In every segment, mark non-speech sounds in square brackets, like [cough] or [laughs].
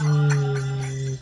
嗯，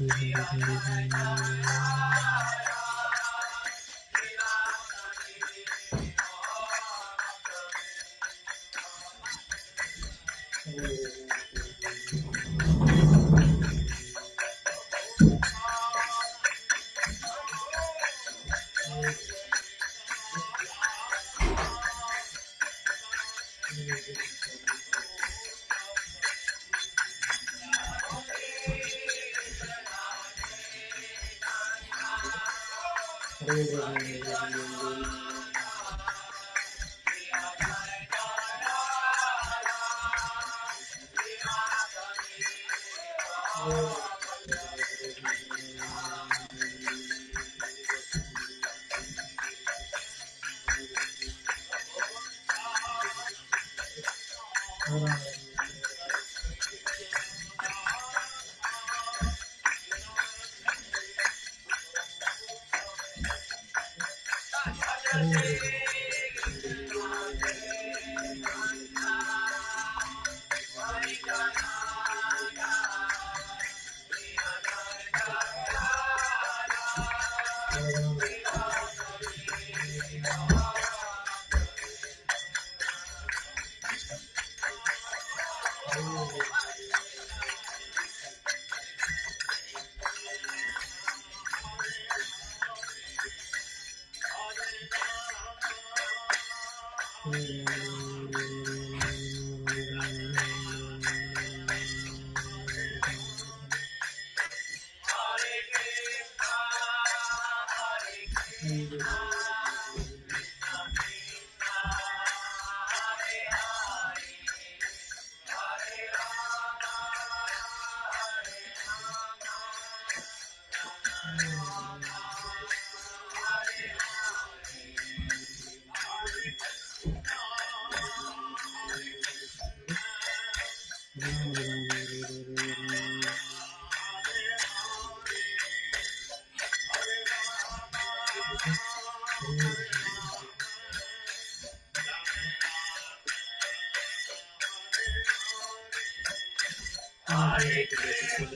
Hare Krishna,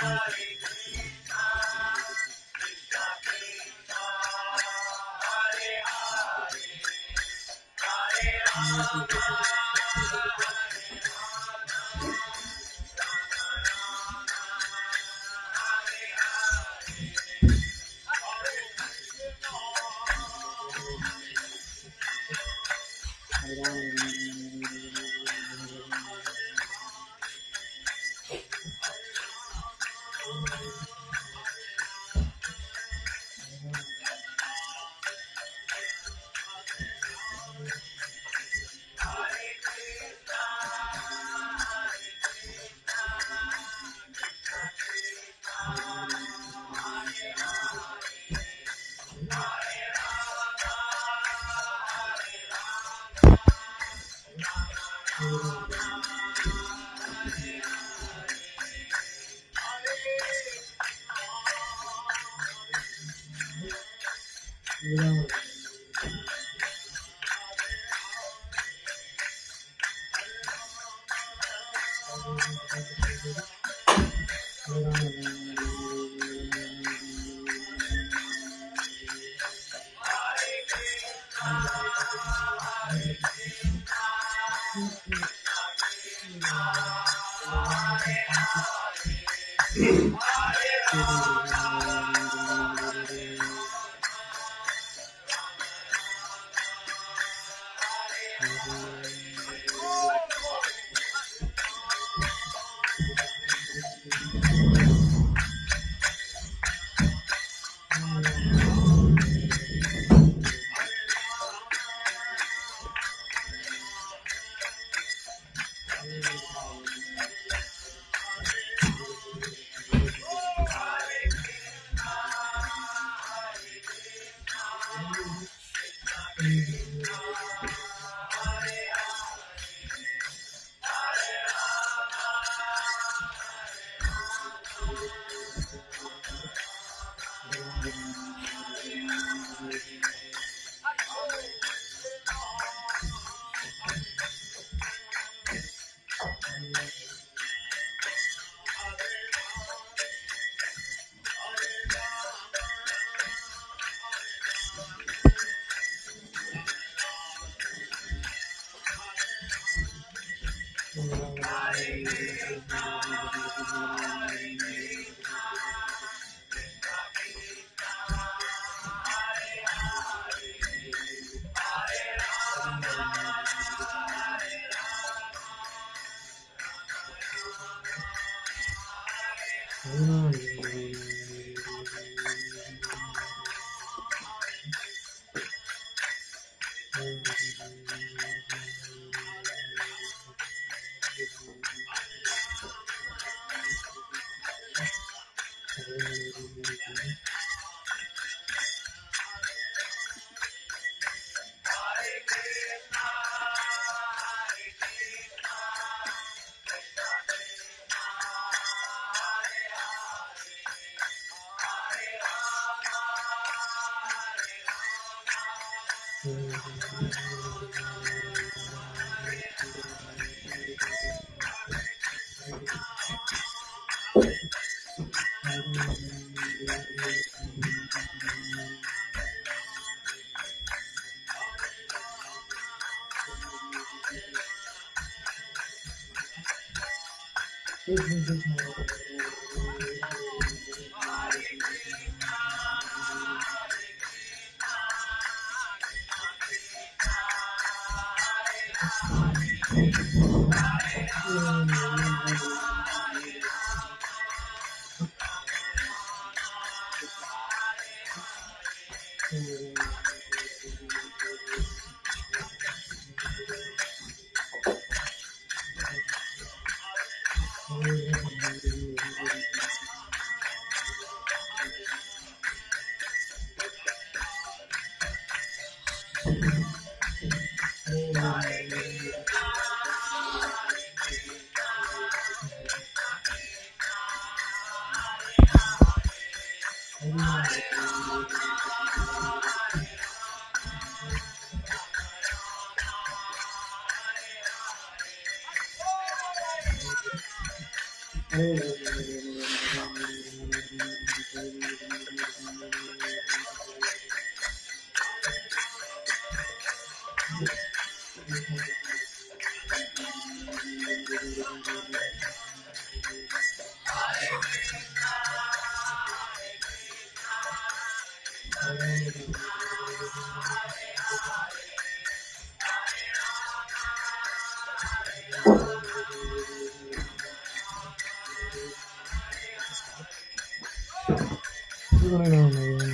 Hare Krishna. Hare Hare 不听不听我 Gue.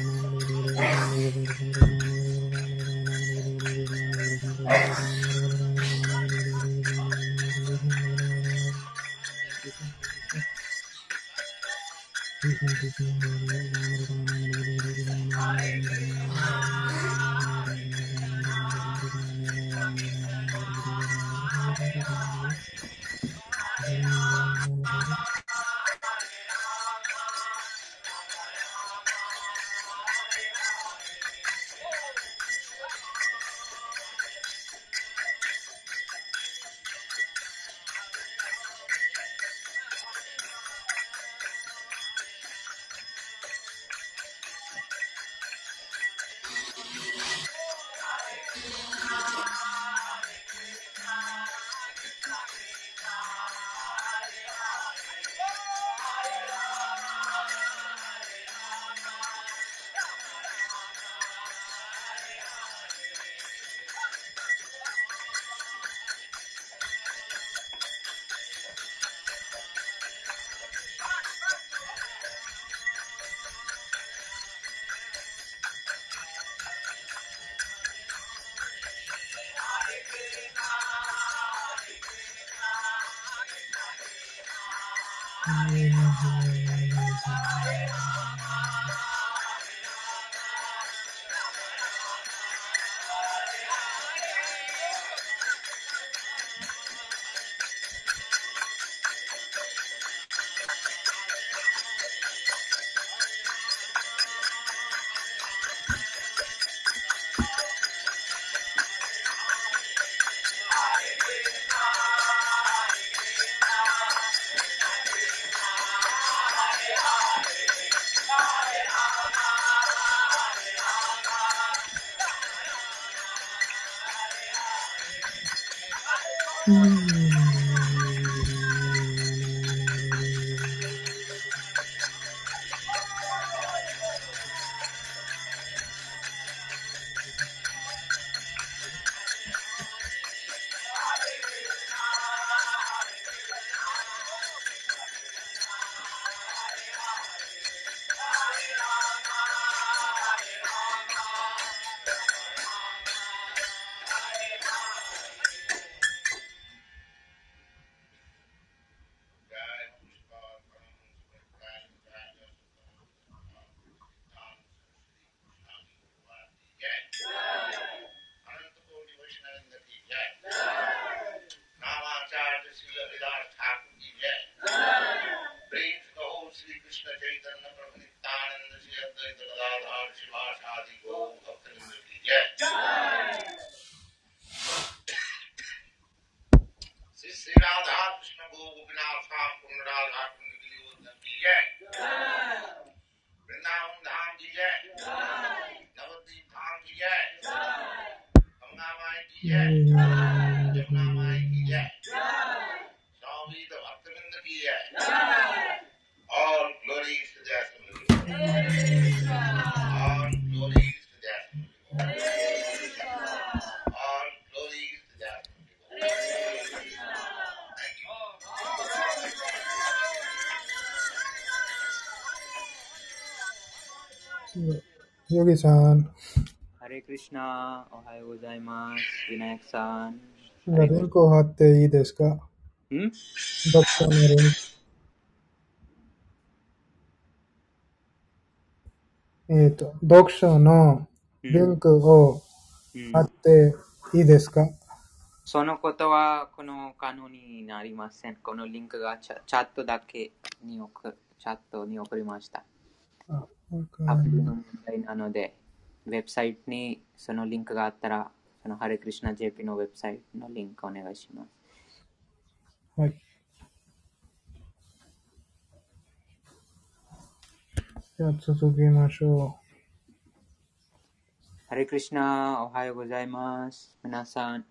ヨギさん、ハレクリシナ、おはようございます。ビナヤクさん。今リンクを貼っていいですかん読書のリンク。えっ、と、読書のリンクをうん貼っていいですか、そのことはこの可能になりません。このリンクがチャチャットだけに送るチャットに送りました。あアプリりの問題なので、ウェブサイトにそのリンクがあったら、そのハレクリシナ JP のウェブサイトのリンクお願いします。はい。じゃあ続きましょハレクリシナ、おはようございます。皆さん、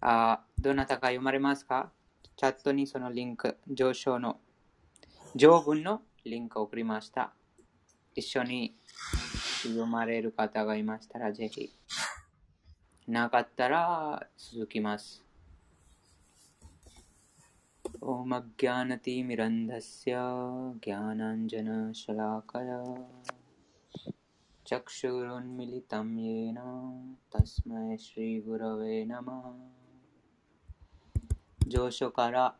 あどなたか読まれますか？チャットにそのリンク、上昇の、上文のリンクを送りました。一緒に読まれる方がいましたら、ぜひ。なかったら、続きます。ॐ अज्ञानतिमिरन्धस्य ज्ञानाञ्जनशलाकया चक्षुरुन्मिलितं येन तस्मै श्रीगुरवे नमः 上書から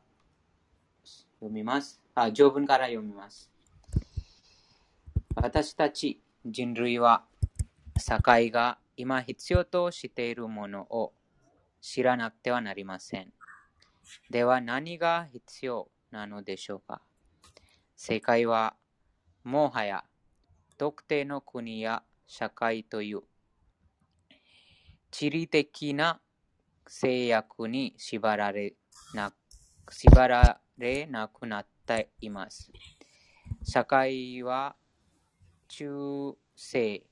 読みます。あ、上文から読みます。 私たち人類は、社会が今必要としているものを知らなくてはなりません。では何が必要なのでしょうか？正解は、もはや特定の国や社会という地理的な制約に縛られな縛られなくなっています。社会は中世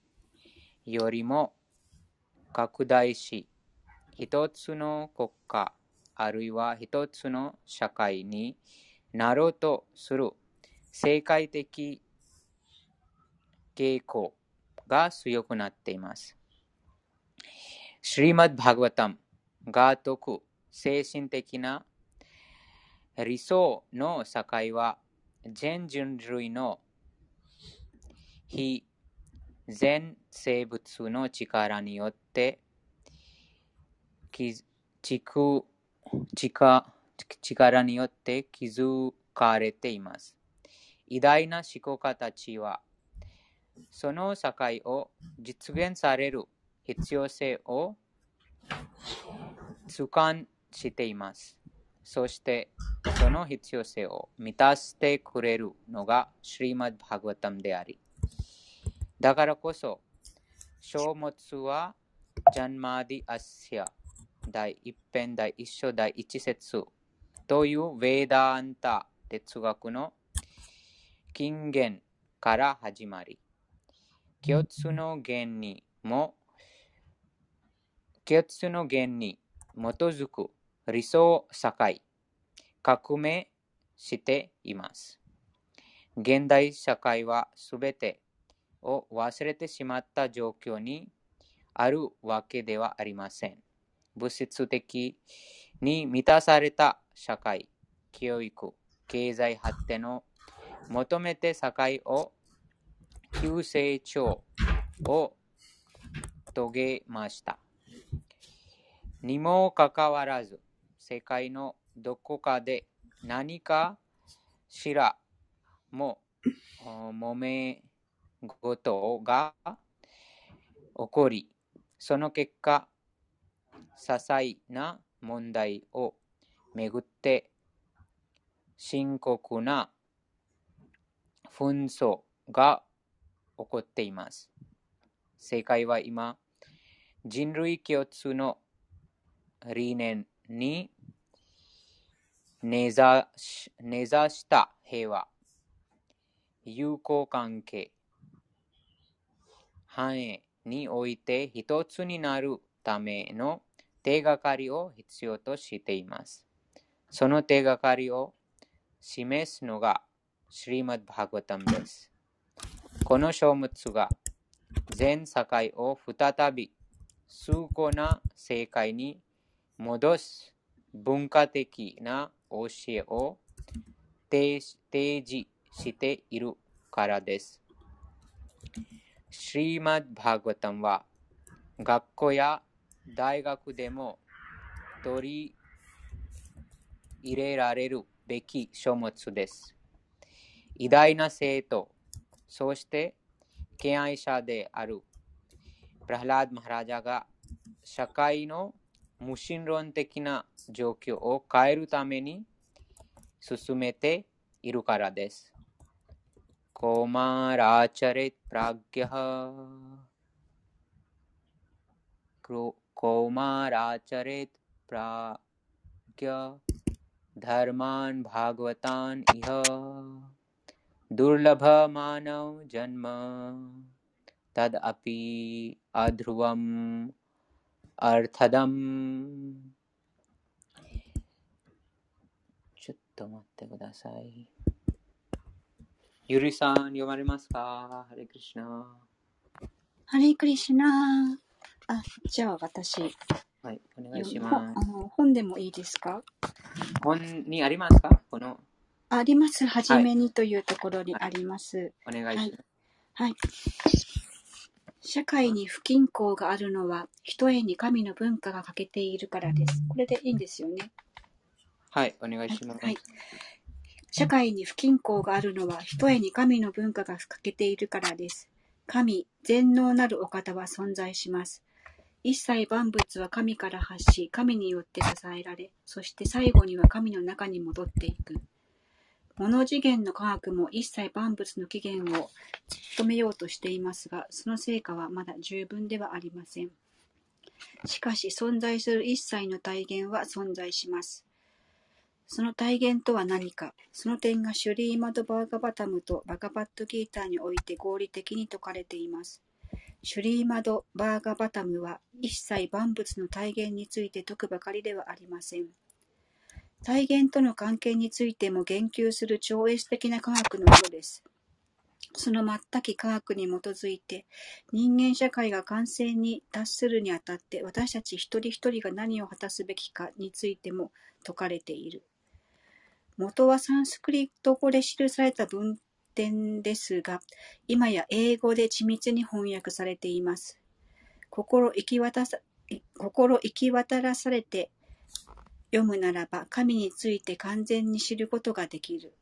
よりも拡大し、一つの国家あるいは一つの社会になろうとする世界的傾向が強くなっています。シリマッバーガバタムが説く精神的な理想の社会は全人類の非全生物の力によってき力力力によって築かれています。偉大な思考家たちは、その社会を実現される必要性を痛感しています。そして、その必要性を満たしてくれるのがシリマッバーガバタムであり、だからこそ、書物はジャンマーディ・アッシャ第一編第一章第一節というヴェーダーンタ哲学の金言から始まり、共通の原にも共通の原に基づく理想社会、革命しています。現代社会はすべてを忘れてしまった状況にあるわけではありません。物質的に満たされた社会、教育、経済発展を求めて社会を急成長を遂げました。にもかかわらず、世界のどこかで何かしらも揉め事が起こり、その結果、些細な問題をめぐって深刻な紛争が起こっています。世界は今、人類共通の理念に根ざし根ざした平和、友好関係、繁栄において一つになるための手がかりを必要としています。その手がかりを示すのがシリマッバーガタムです。この書物が全世界を再び崇高な世界に戻す文化的な教えを提示しているからです。シリマッバーガタムは学校や大学でも取り入れられるべき書物です。偉大な生徒、そして敬愛者であるプラハラード・マハラジャが社会の無神論的な状況を変えるために進めているからです。कौमाराचरेत् प्राज्ञः कौमाराचरेत् प्राज्ञ इह। दुर्लभ मानव जन्म तदपि अध्रुवम् अर्थदम्। चुत्तमत्ते कुदासायि ゆりさん、読まれますか？ハレクリシナ。ハレイクリシュナー。あ、じゃあ私、はい、お願いしほますあ。の本でもいいですか？本にありますか？この、あります。はじめにというところにあります。お願いします。はい。社会に不均衡があるのは、ひとえに神の文化が欠けているからです。これでいいんですよね。はい、お願いします。はい。社会に不均衡があるのは、ひとえに神の文化が欠けているからです。神、全能なるお方は存在します。一切万物は神から発し、神によって支えられ、そして最後には神の中に戻っていく。物次元の科学も一切万物の起源を突き止めようとしていますが、その成果はまだ十分ではありません。しかし存在する一切の体現は存在します。その体現とは何か、その点がシュリーマド・バーガバタムとバガバットギーターにおいて合理的に説かれています。シュリーマド・バーガバタムは一切万物の体現について説くばかりではありません。体現との関係についても言及する超越的な科学のことです。その全き科学に基づいて、人間社会が完成に達するにあたって、私たち一人一人が何を果たすべきかについても説かれている。元はサンスクリット語で記された文典ですが、今や英語で緻密に翻訳されています。心行き渡さ心行き渡らされて読むならば、神について完全に知ることができる。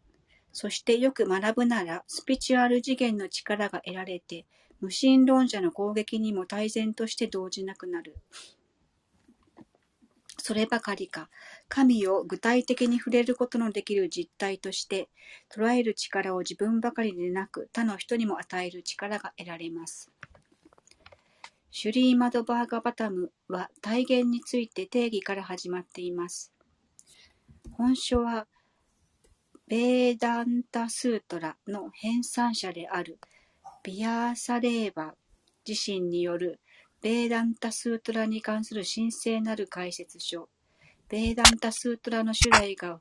そしてよく学ぶなら、スピチュアル次元の力が得られて、無神論者の攻撃にも大然として動じなくなる。そればかりか、神を具体的に触れることのできる実体として、捉える力を自分ばかりでなく、他の人にも与える力が得られます。シュリーマドバーガバタムは体現について定義から始まっています。本書は、ベーダンタスートラの編纂者であるビアーサレーバ自身によるベーダンタスートラに関する神聖なる解説書。ベーダンタスートラの種類が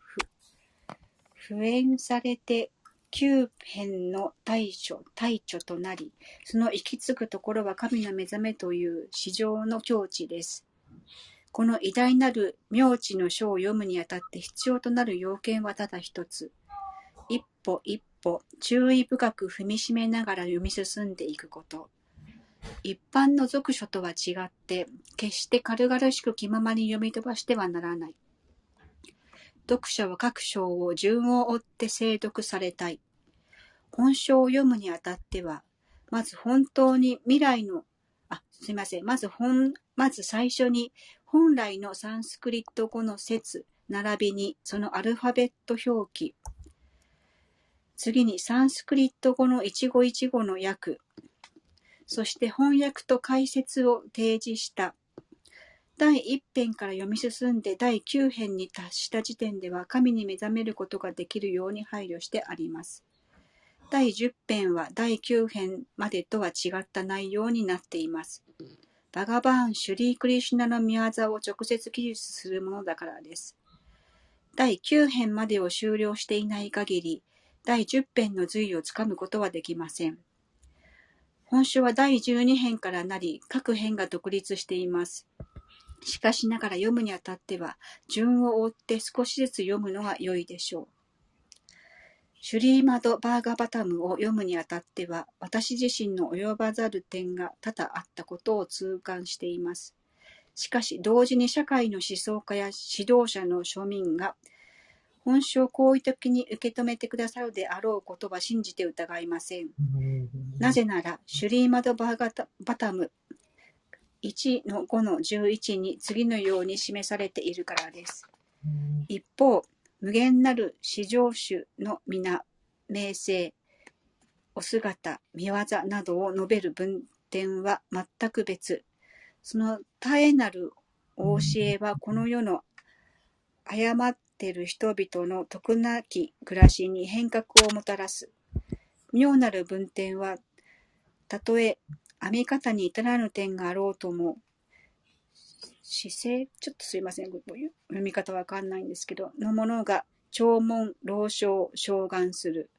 普遍されて九編の大書、大著となり、その行き着くところは神の目覚めという史上の境地です。この偉大なる名知の書を読むにあたって必要となる要件はただ一つ。一歩一歩注意深く踏みしめながら読み進んでいくこと。一般の読書とは違って、決して軽々しく気ままに読み飛ばしてはならない。読者は各章を順を追って精読されたい。本書を読むにあたっては、まず本当に未来の、あ、すみません。まず本、まず最初に本来のサンスクリット語の説、並びにそのアルファベット表記、次にサンスクリット語の一語一語の訳、そして翻訳と解説を提示した。第一編から読み進んで第九編に達した時点では神に目覚めることができるように配慮してあります。第十編は第九編までとは違った内容になっています。バガバーン・シュリー・クリシュナの宮業を直接記述するものだからです。第九編までを終了していない限り、第十編の随をつかむことはできません。本書は第十二編からなり、各編が独立しています。しかしながら読むにあたっては、順を追って少しずつ読むのが良いでしょう。シュリーマド・バーガバタムを読むにあたっては、私自身の及ばざる点が多々あったことを痛感しています。しかし、同時に社会の思想家や指導者の庶民が、本書を好意的に受け止めてくださるであろうことは信じて疑いません。なぜなら、シュリーマド・バーガバタム1の5の11に次のように示されているからです。一方、無限なる至上主の皆、名声、お姿、見業などを述べる文典は全く別。その絶えなるお教えはこの世の誤っている人々の徳なき暮らしに変革をもたらす。妙なる文典は、たとえ編み方に至らぬ点があろうとも、姿勢、ちょっとすいません、読み方わかんないんですけど、のものが弔問、老称、召願する。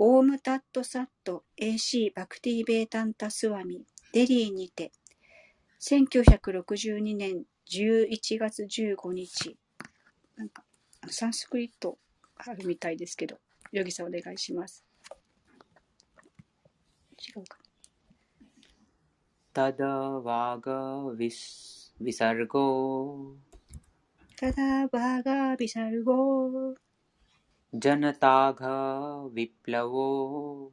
オームタットサット AC バクティベータンタスワミ、デリーにて、1962年11月15日。なんか、サンスクリットあるみたいですけど、ヨギさんお願いします。違うか。ただわがウィス、ウィサルゴ。ただわがウィサルゴ。ジャナタ घ विप्लवो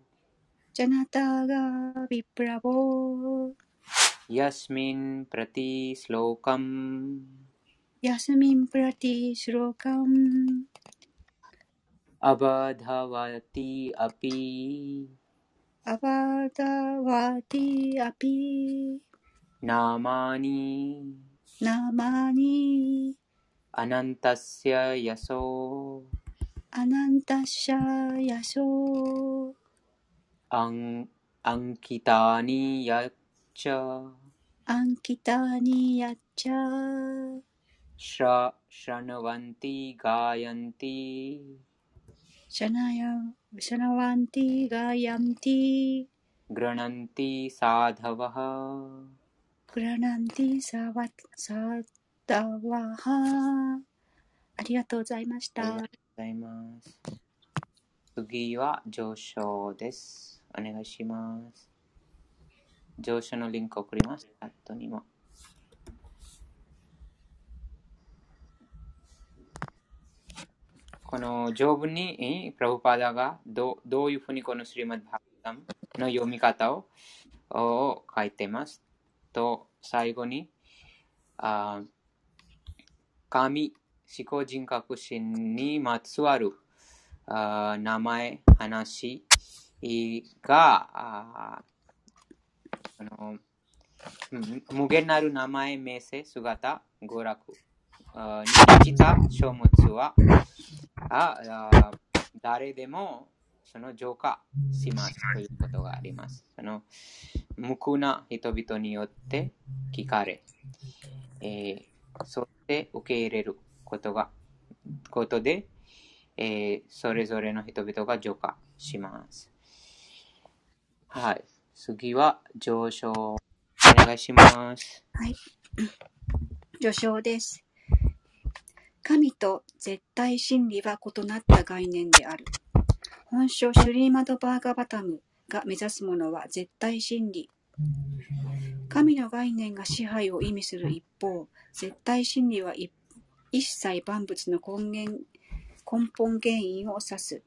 जनता घ विप्लवो यस्मिन् カム यस्मिन् प्रतिश्लोकम् अबाधवती अपि अबाधवती अपि नामानि नामानि अनन्तस्य यशो अनन्तस्य यशो अङ् अङ्कितानि यच्च अङ्कितानि यच्च キタニヤッチャー श्र शृण्वन्ति गायन्ति シャナヤシャナワンティガヤンティ गृह्णन्ति साधवः クラナンティサワサダワハありがとうございました。ありがとうございます。次は上昇です。お願いします。上昇のリンクを送ります。チャットにも。 この条文に、プラブパダがどどういうふうにこのスリマッバーガムの読み方をを書いてます。と、最後に、あ神、思考人格心にまつわるあ名前、話が、ああの無限なる名前、名声、姿、娯楽に満ちた書物はああ誰でもその浄化しますということがあります。その無垢な人々によって聞かれ、えーそして受け入れることが、ことで、えーそれぞれの人々が浄化します。はい。次は上昇。お願いします。はい。序章です。神と絶対真理は異なった概念である。本書シュリーマドバーガバタムが目指すものは絶対真理。神の概念が支配を意味する一方、絶対真理は一切万物の根源根本原因を指す。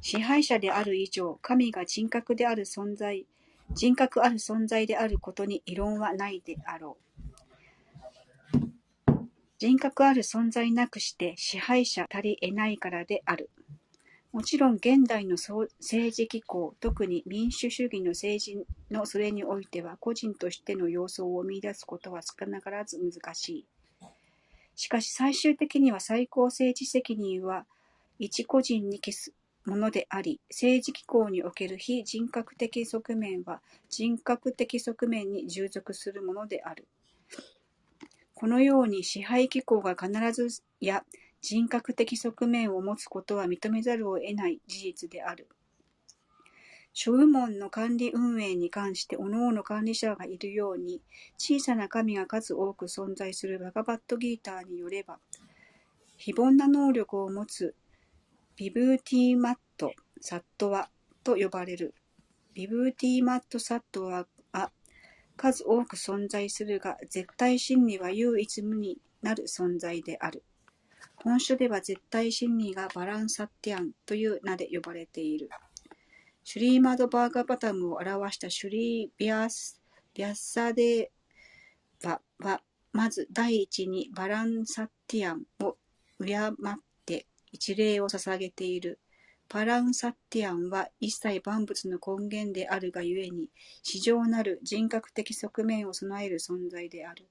支配者である以上、神が人格である存在、人格ある存在であることに異論はないであろう。人格ある存在なくして支配者たり得ないからである。もちろん現代の政治機構、特に民主主義の政治のそれにおいては、個人としての様相を見出すことは少なからず難しい。しかし最終的には最高政治責任は一個人に消すものであり、政治機構における非人格的側面は人格的側面に従属するものである。このように支配機構が必ずや人格的側面を持つことは認めざるを得ない事実である。諸部門の管理運営に関して各々管理者がいるように、小さな神が数多く存在するバガバットギーターによれば、非凡な能力を持つビブーティーマット・サットワと呼ばれる。ビブーティーマット・サットワ数多く存在するが、絶対真理は唯一無二なる存在である。本書では絶対真理がバランサッティアンという名で呼ばれている。シュリーマドバーガーバタムを表したシュリービャスビャッサデーバは、まず第一にバランサッティアンを敬って一礼を捧げている。パランサッティアンは一切万物の根源であるがゆえに、至上なる人格的側面を備える存在である。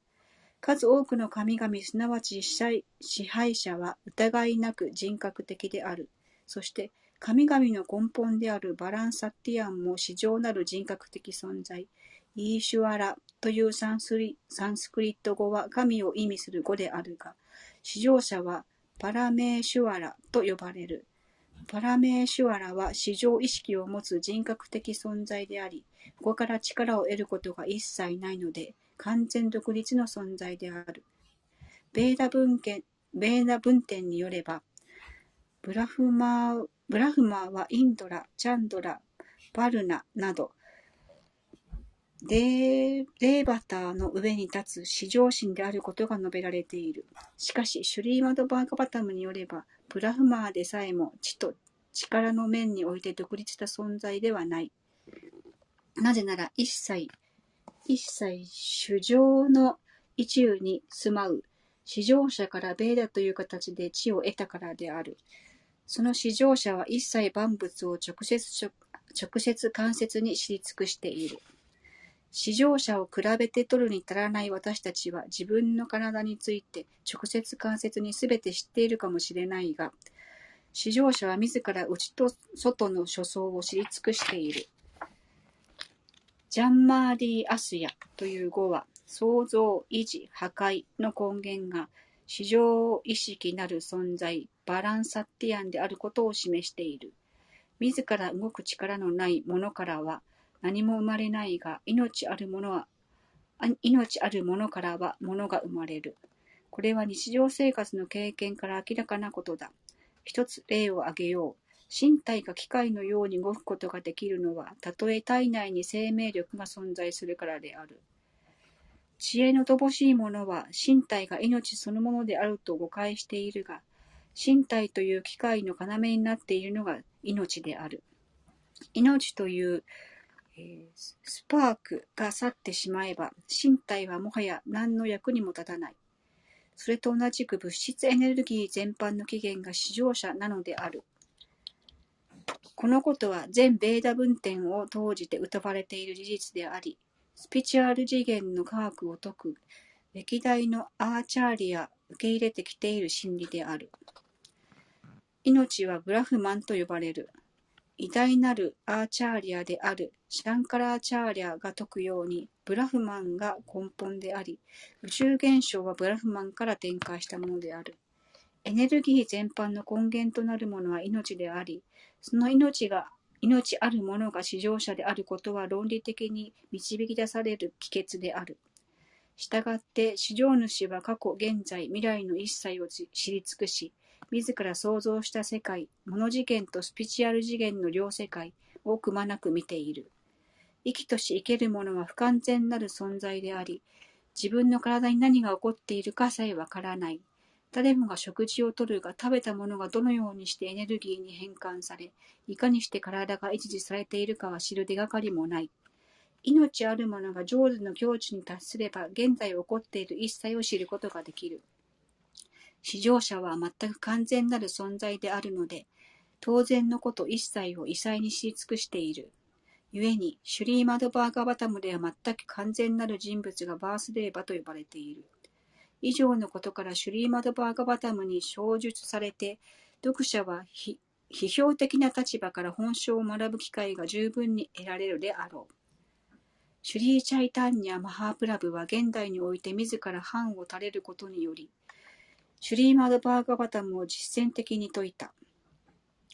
数多くの神々すなわち支配者は疑いなく人格的である。そして神々の根本であるバランサッティアンも至上なる人格的存在、イーシュアラというサンスリサンスクリット語は神を意味する語であるが、至上者はパラメーシュアラと呼ばれる。パラメーシュアラは至上意識を持つ人格的存在であり、ここから力を得ることが一切ないので、完全独立の存在である。ベーダ文献ベーダ文典によれば、ブラフマーブラフマーはインドラ、チャンドラ、バルナなど、デーバターの上に立つ至上神であることが述べられている。しかし、シュリーマドバーガバタムによれば、ブラフマーでさえも知と力の面において独立した存在ではない。なぜなら、一切、一切主情の意中に住まう、至上者からベーダという形で地を得たからである。その至上者は一切万物を直接直接間接に知り尽くしている。至上者を比べて取るに足らない私たちは自分の体について直接間接に全て知っているかもしれないが、至上者は自ら内と外の所相を知り尽くしている。ジャンマーディ・アスヤという語は、創造、維持、破壊の根源が、至上意識なる存在、バランサッティアンであることを示している。自ら動く力のないものからは何も生まれないが、命あるものは、命あるものからは物が生まれる。これは日常生活の経験から明らかなことだ。一つ例を挙げよう。身体が機械のように動くことができるのは、たとえ体内に生命力が存在するからである。知恵の乏しい者は身体が命そのものであると誤解しているが、身体という機械の要になっているのが命である。命という、スパークが去ってしまえば、身体はもはや何の役にも立たない。それと同じく物質エネルギー全般の起源が至上者なのである。このことは全ベーダ文典を通じて謳われている事実であり、スピチュアル次元の科学を説く歴代のアーチャーリア受け入れてきている真理である。命はブラフマンと呼ばれる。偉大なるアーチャーリアであるシャンカラーチャーリアが説くように、ブラフマンが根本であり、宇宙現象はブラフマンから展開したものである。エネルギー全般の根源となるものは命であり、その命が、命あるものが至上者であることは論理的に導き出される帰結である。したがって、至上主は過去、現在、未来の一切を知り尽くし、自ら創造した世界、物次元とスピチュアル次元の両世界をくまなく見ている。生きとし生けるものは不完全なる存在であり、自分の体に何が起こっているかさえわからない。誰もが食事をとるが食べたものがどのようにしてエネルギーに変換され、いかにして体が維持されているかは知る手がかりもない。命あるものが上手の境地に達すれば、現在起こっている一切を知ることができる。至上者は全く完全なる存在であるので、当然のこと一切を異彩に知り尽くしている。故に、シュリーマドバーガバタムでは全く完全なる人物がバースデーバと呼ばれている。以上のことからシュリーマドバーガバタムに詳述されて、読者は批評的な立場から本性を学ぶ機会が十分に得られるであろう。シュリー・チャイタンニャ・マハープラブは現代において自ら藩を垂れることにより、シュリーマドバーガバタムを実践的に説いた。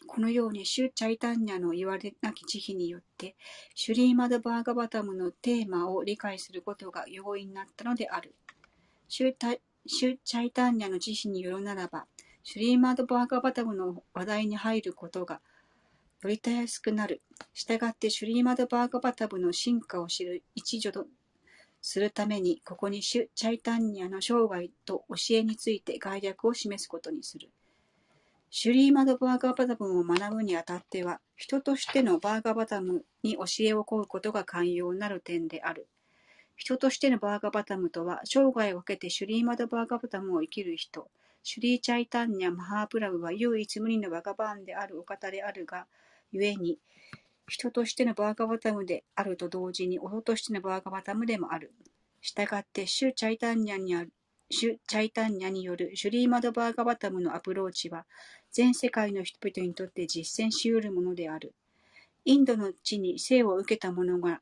このように、シュ・チャイタンニャの言われなき慈悲によって、シュリーマドバーガバタムのテーマを理解することが容易になったのである。シュ・シュチャイタンニャの慈悲によるならば、シュリーマドバーガバタムの話題に入ることがよりたやすくなる。したがって、シュリーマドバーガバタムの進化を知る一助とするために、ここにシュ・チャイタンニャの生涯と教えについて概略を示すことにする。シュリーマドバーガーバタムを学ぶにあたっては、人としてのバーガーバタムに教えを請うことが寛容なる点である。人としてのバーガーバタムとは、生涯をかけてシュリーマドバーガーバタムを生きる人。シュリーチャイタンニャ・マハープラブは唯一無二のバガバーンであるお方であるが、故に、人としてのバーガバタムであると同時に、音としてのバーガバタムでもある。したがって、シュ・チャイタンニャにあるシュ・チャイタンニャによるシュリーマドバーガバタムのアプローチは、全世界の人々にとって実践し得るものである。インドの地に生を受けた者が、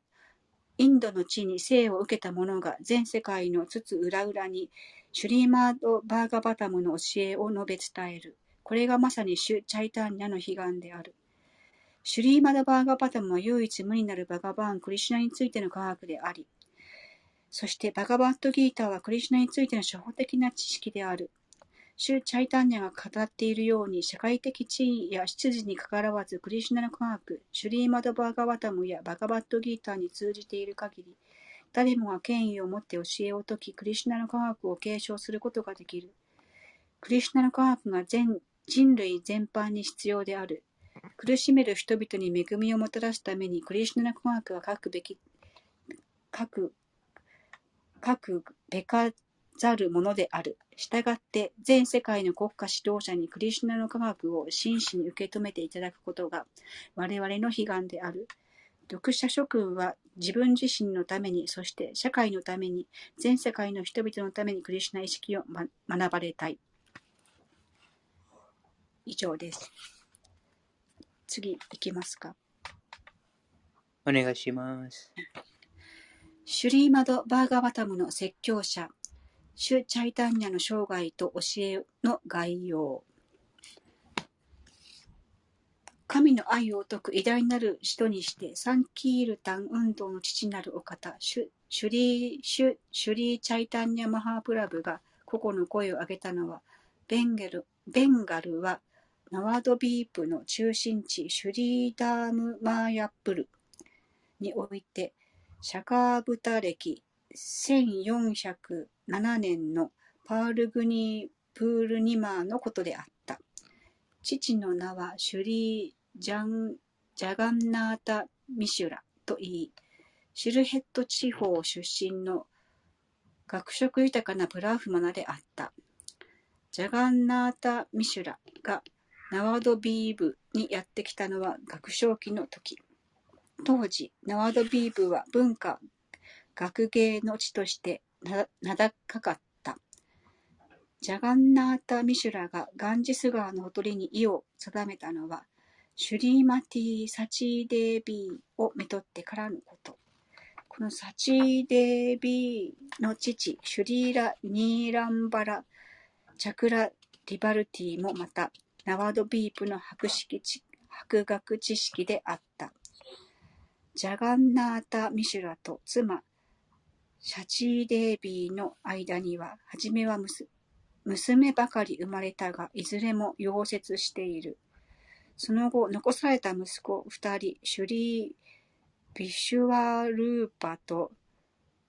インドの地に生を受けた者が全世界のつつ裏裏にシュリーマード・バーガバタムの教えを述べ伝える。これがまさにシュ・チャイタンニャの悲願である。シュリーマダ・バーガバタムは唯一無二なるバガバーン・クリシュナについての科学であり、そしてバガバットギーターはクリシュナについての初歩的な知識である。シュ・チャイタンニャが語っているように、社会的地位や出自にかかわらず、クリシュナの科学、シュリーマド・バーガバタムやバガバットギーターに通じている限り、誰もが権威を持って教えを説き、クリシュナの科学を継承することができる。クリシュナの科学が全人類全般に必要である。苦しめる人々に恵みをもたらすために、クリシュナ科学は書くべき、書く、書くべかざるものである。したがって、全世界の国家指導者にクリシュナの科学を真摯に受け止めていただくことが、我々の悲願である。読者諸君は自分自身のために、そして社会のために、全世界の人々のためにクリシュナ意識を、ま、学ばれたい。以上です。次、いきますか。お願いします。シュリーマド・バーガバタムの説教者、シュ・チャイタンニャの生涯と教えの概要。神の愛を説く偉大なる人にして、サンキールタン運動の父なるお方、シュシュリーシュシュリー・チャイタンニャ・マハープラブが呱々の声を上げたのは、ベンゲルベンガルはナワドビープの中心地シュリーダーム・マーヤップルにおいて、シャカーブダ暦1407年のパールグニープールニマーのことであった。父の名はシュリー・ジャン・ジャガンナータ・ミシュラと言い、シルヘット地方出身の学食豊かなブラフマナであった。ジャガンナータ・ミシュラがナワドビーブにやってきたのは学生期の時。当時、ナワドビーブは文化、学芸の地として名高かった。ジャガンナータ・ミシュラがガンジス川のほとりに意を定めたのは、シュリーマティ・サチーデービーをめとってからのこと。このサチーデービーの父、シュリーラ・ニーランバラ・チャクラ・リバルティもまた、ナワードビープの博識知博学知識であった。ジャガンナータ・ミシュラと妻、シャチーデービーの間には、はじめは娘ばかり生まれたが、いずれも溶接している。その後、残された息子二人、シュリー・ビシュワルーパと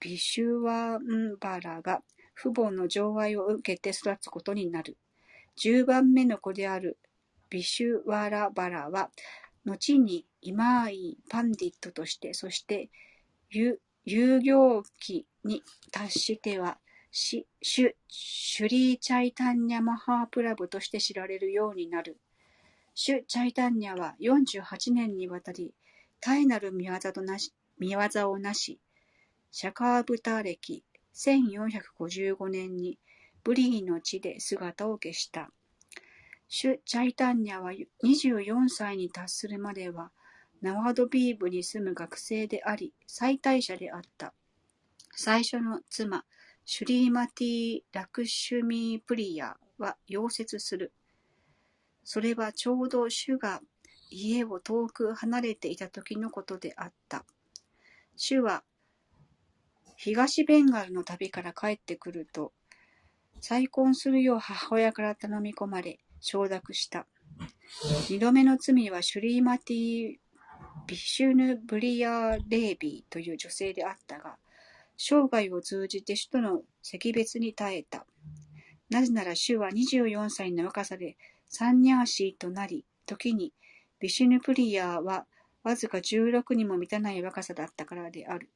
ビシュワンバラが父母の情愛を受けて育つことになる。十番目の子であるビシュワラバラは、後にイマーイ・パンディットとして、そして遊行期に達しては、シシュシュリー・チャイタンニャ・マハープラブとして知られるようになる。シュ・チャイタンニャは48年にわたり、絶えなる見業となし見業をなし、シャカーブタ歴1455年にブリーの地で姿を消した。シュ・チャイタンニャは24歳に達するまでは、ナワドビーブに住む学生であり、最大者であった。最初の妻、シュリーマティ・ラクシュミー・プリヤは溶接する。それはちょうど主が家を遠く離れていた時のことであった。主は東ベンガルの旅から帰ってくると、再婚するよう母親から頼み込まれ、承諾した。二度目の罪はシュリーマティ・ビシュヌ・ブリア・レービーという女性であったが、生涯を通じて主との惜別に耐えた。なぜなら主は24歳の若さでサンニャーシーとなり、時にビシュヌプリアはわずか16にも満たない若さだったからである。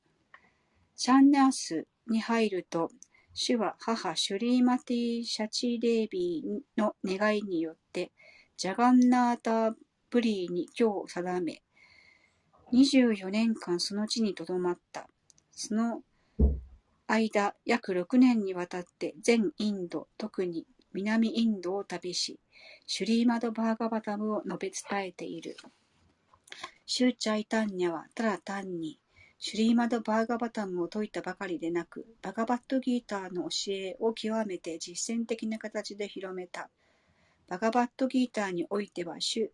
シャンナースに入ると、主は母シュリーマティ・シャチレービーの願いによって、ジャガンナータ・ブリーに居を定め、24年間その地にとどまった。その間、約6年にわたって全インド、特に南インドを旅し、シュリーマド・バーガバタムを述べ伝えている。シューチャイタンニャはただ単に、シュリーマド・バーガバタムを説いたばかりでなく、バガバットギーターの教えを極めて実践的な形で広めた。バガバットギーターにおいてはシュ、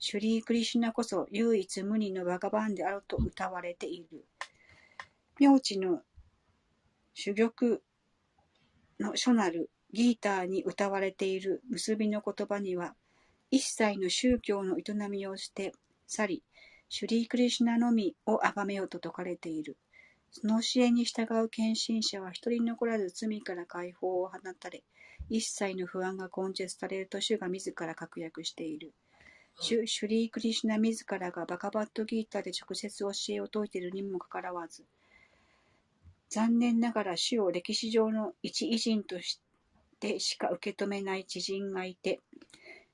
シュリー・クリシュナこそ唯一無二のバガバンであると謳われている。名字の珠玉の書なるギーターに謳われている結びの言葉には、一切の宗教の営みをして去り、シュリー・クリシュナのみを崇めようと説かれている。その教えに従う献身者は一人残らず罪から解放を放たれ、一切の不安が根絶されると主が自ら確約している。主シュリー・クリシュナ自らがバカバットギーターで直接教えを説いているにもかかわらず、残念ながら主を歴史上の一偉人としてしか受け止めない知人がいて、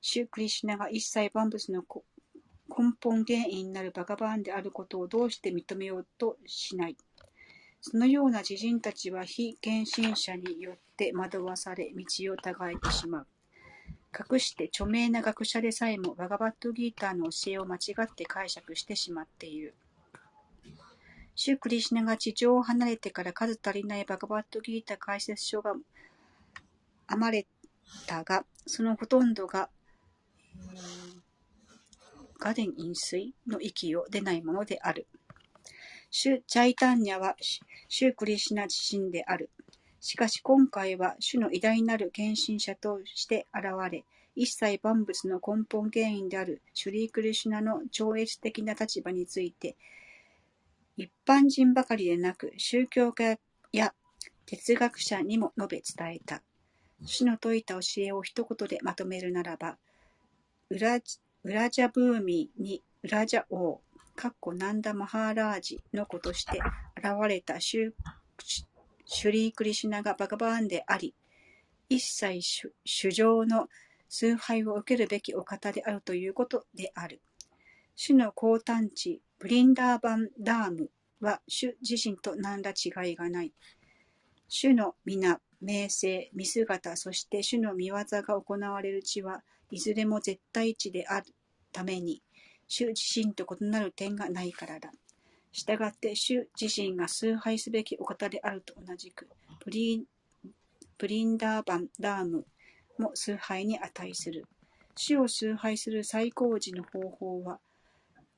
主クリシュナが一切万物の根本原因になるバガバーンであることをどうして認めようとしない。そのような知人たちは非献身者によって惑わされ、道を違えてしまう。隠して著名な学者でさえもバガバットギーターの教えを間違って解釈してしまっている。シュクリシナが地上を離れてから数足りないバガバットギータ解説書が編まれたが、そのほとんどが、ガデン飲水の息を出ないものである。シュ・チャイタンニャはシュクリシナ自身である。しかし今回は主の偉大なる献身者として現れ、一切万物の根本原因であるシュリークリシュナの超越的な立場について、一般人ばかりでなく宗教家や哲学者にも述べ伝えた。主の説いた教えを一言でまとめるならば、ウラウラジャブーミにウラジャ王、かっこナンダ・マハーラージの子として現れたシュシュリー・クリシュナがバガバーンであり、一切主情の崇拝を受けるべきお方であるということである。主の高誕地、ブリンダーバンダームは主自身と何ら違いがない。主の皆、名声、見姿、そして主の見業が行われる地はいずれも絶対値であるために、主自身と異なる点がないからだ。したがって主自身が崇拝すべきお方であると同じく、プリプリンダーバンダームも崇拝に値する。主を崇拝する最高次の方法は、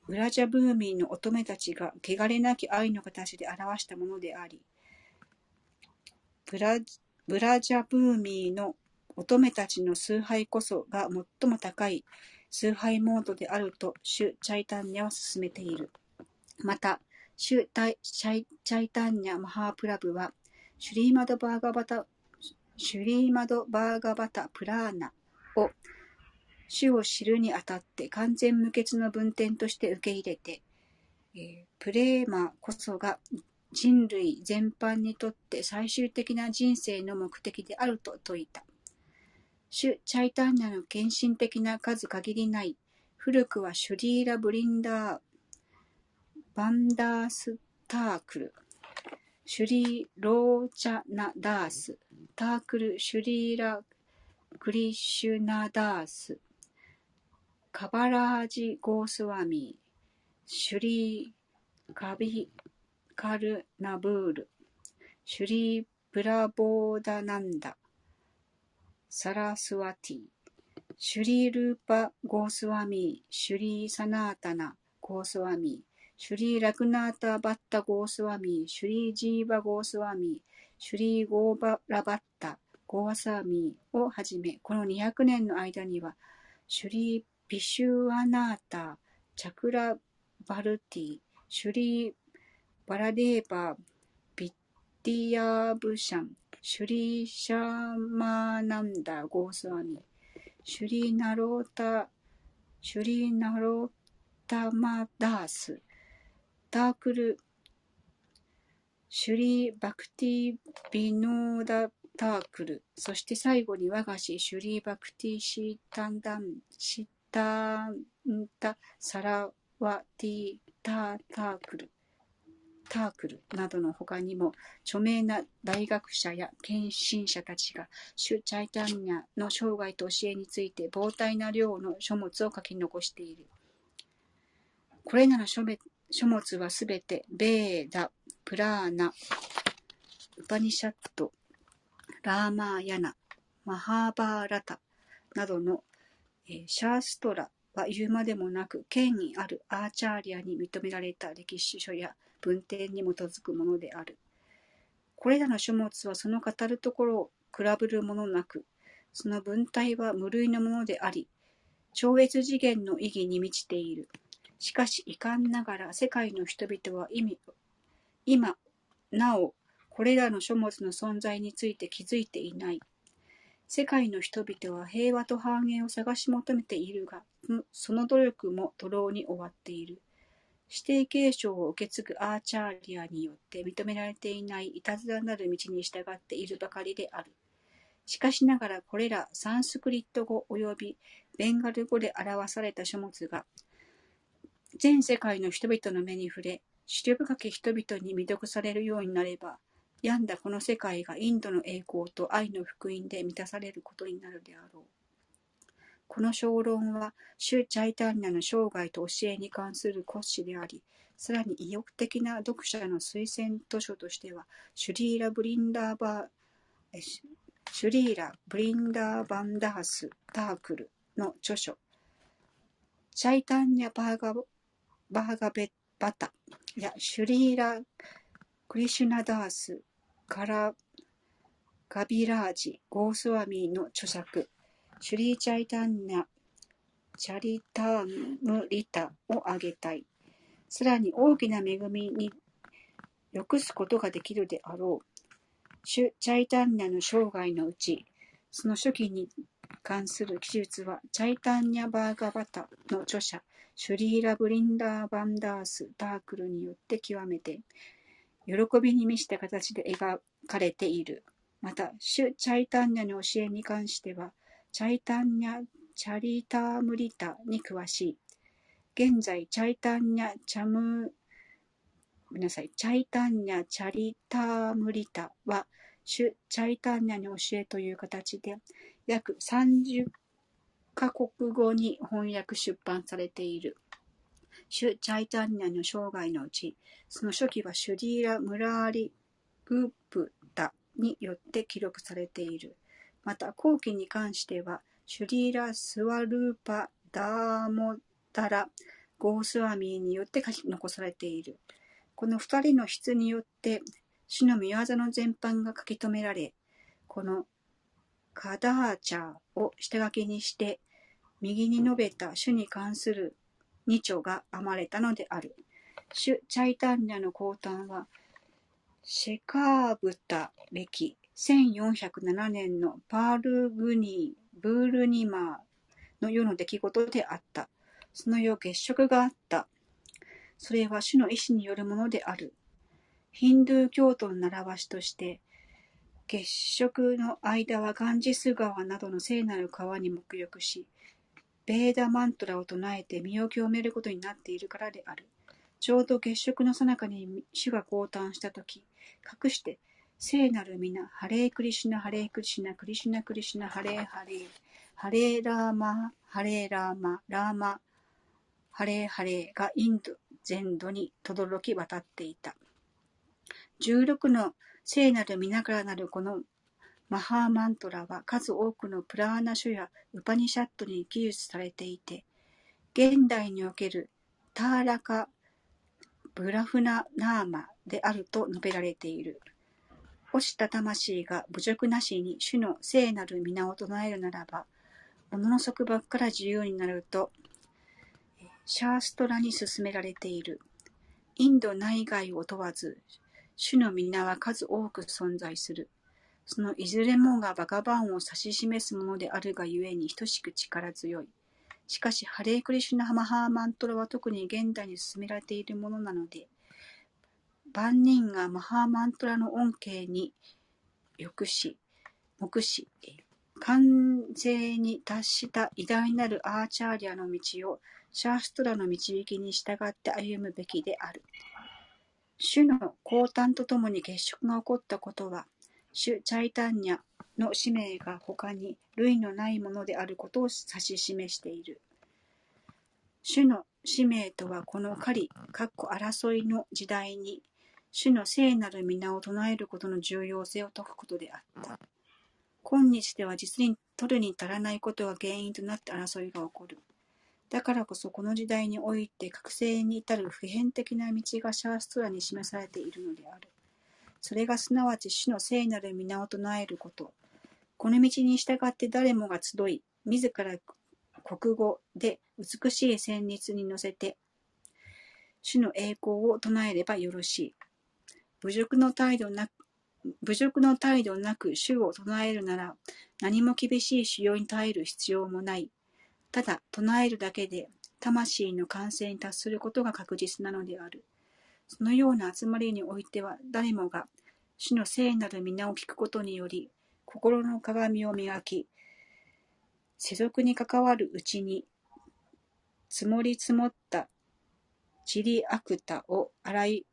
ウラジャブーミーの乙女たちが汚れなき愛の形で表したものであり、ブラブラジャブーミーの乙女たちの崇拝こそが最も高い崇拝モードであるとシュ・チャイタンニャは進めている。また、シュ・チャイチャイタンニャ・マハープラブは、シュリーマド・バーガバタ、シュリーマド・バーガバタ・プラーナを主を知るにあたって完全無欠の文典として受け入れて、えープレーマーこそが人類全般にとって最終的な人生の目的であると説いた。主チャイタンニャの献身的な数限りない、古くはシュリーラ・ブリンダー・バンダースタークル、シュリー・ローチャナダース、タークル・シュリーラ・クリシュナダース、カバラージ・ゴースワミ、シュリー・カビカルナブール、シュリー・プラボーダナンダ、サラスワティ、シュリー・ルーパ・ゴースワミー、シュリー・サナータナ・ゴースワミー、シュリー・ラグナータ・バッタ・ゴースワミー、シュリー・ジーバ・ゴースワミー、シュリー・ゴーパーラ・バッタ・ゴーワサミーをはじめ、この200年の間には、シュリー・ビシュアナータ、チャクラ・バルティ、シュリー・バラデーバ、ビッディヤーブーシャン、シュリー・シャーマーナンダ・ゴースワミ、シュリー・ナロータ、シュリー・ナロータマダース、タークル、シュリー・バクティ・ビノーダ・タークル、そして最後に和菓子、シュリー・バクティ・シータンダン、シタンタ・サラワティ・タータークル、タークルなどの他にも著名な大学者や献身者たちがシュ・チャイタンニャの生涯と教えについて膨大な量の書物を書き残している。これらの書物はすべてベーダ、プラーナ、ウパニシャット、ラーマーヤナ、マハーバーラタなどの、え、シャーストラは言うまでもなく権威あるアーチャーリアに認められた歴史書や文典に基づくものである。これらの書物はその語るところを比べるものなく、その文体は無類のものであり、超越次元の意義に満ちている。しかし遺憾ながら世界の人々は意味今なおこれらの書物の存在について気づいていない。世界の人々は平和と繁栄を探し求めているが、その努力も徒労に終わっている。指定継承を受け継ぐアーチャーリアによって認められていないいたずらなる道に従っているばかりである。しかしながらこれらサンスクリット語及びベンガル語で表された書物が全世界の人々の目に触れ、資料深き人々に魅力されるようになれば、病んだこの世界がインドの栄光と愛の福音で満たされることになるであろう。この小論は、シュ・チャイタンニャの生涯と教えに関する骨子であり、さらに意欲的な読者の推薦図書としては、シュリーラ・ブリンダーバー、シュリーラ・ブリンダーバンダース・タークルの著書、チャイタンニャ・バーガバーガベバタやシュリーラ・クリシュナダースカラ・ガビラージ・ゴースワミーの著作、シュリー・チャイタンニャ・チャリターム・リタを挙げたい。さらに大きな恵みに良くすことができるであろう。シュ・チャイタンニャの生涯のうち、その初期に関する記述は、チャイタンニャ・バーガバタの著者、シュリーラ・ブリンダー・バンダース・タークルによって極めて喜びに満ちた形で描かれている。また、シュ・チャイタンニャの教えに関しては、チャイタンニャ・チャリタームリタに詳しい。現在、チャイタンニャ・チャム、ごめんなさい、チャイタンニャ・チャリタームリタは、シュ・チャイタンニャの教えという形で、約30カ国語に翻訳出版されている。シュ・チャイタンニャの生涯のうち、その初期はシュリーラ・ムラーリ・グープタによって記録されている。また、後期に関しては、シュリーラ・スワルーパ・ダーモダラ・ゴースワミーによって書き残されている。この二人の筆によって、主の御業の全般が書き留められ、このカダーチャーを下書きにして、右に述べた主に関する二丁が編まれたのである。主チャイタンニャの降誕は、シェカーブタ1407年のパールグニー・ブールニマーの世の出来事であった。その夜月食があった。それは主の意志によるものである。ヒンドゥー教徒の習わしとして、月食の間はガンジス川などの聖なる川に沐浴し、ベーダマントラを唱えて身を清めることになっているからである。ちょうど月食の最中に主が降誕したとき、隠して、聖なる皆、ハレークリシュナ、ハレークリシュナ、クリシュナ、クリシュナ、ハレーハレー、ハレーラーマ、ハレーラーマ、ラーマ、ハレーハレーがインド全土に轟き渡っていた。十六の聖なる皆からなるこのマハーマントラは数多くのプラーナ書やウパニシャットに記述されていて、現代におけるターラカ・ブラフナナーマであると述べられている。落ちた魂が侮辱なしに主の聖なる皆を唱えるならば、物の束縛から自由になると、シャーストラに進められている。インド内外を問わず、主の皆は数多く存在する。そのいずれもがバガバンを指し示すものであるがゆえに等しく力強い。しかし、ハレークリシュナ・ハマハーマントラは特に現代に進められているものなので、万人がマハーマントラの恩恵に抑し、目し、完全に達した偉大なるアーチャーリアの道をシャーストラの導きに従って歩むべきである。主の降誕とともに月食が起こったことは、主チャイタンニャの使命が他に類のないものであることを指し示している。主の使命とはこの狩り、かっこ争いの時代に、主の聖なる皆を唱えることの重要性を説くことであった。今日では実に取るに足らないことが原因となって争いが起こる。だからこそこの時代において覚醒に至る普遍的な道がシャーストラに示されているのである。それがすなわち主の聖なる皆を唱えること。この道に従って誰もが集い、自ら国語で美しい旋律に乗せて、主の栄光を唱えればよろしい。侮辱の態度なく、侮辱の態度なく主を唱えるなら、何も厳しい修行に耐える必要もない。ただ、唱えるだけで、魂の完成に達することが確実なのである。そのような集まりにおいては、誰もが、主の聖なる皆を聞くことにより、心の鏡を磨き、世俗に関わるうちに、積もり積もった塵悪多を洗い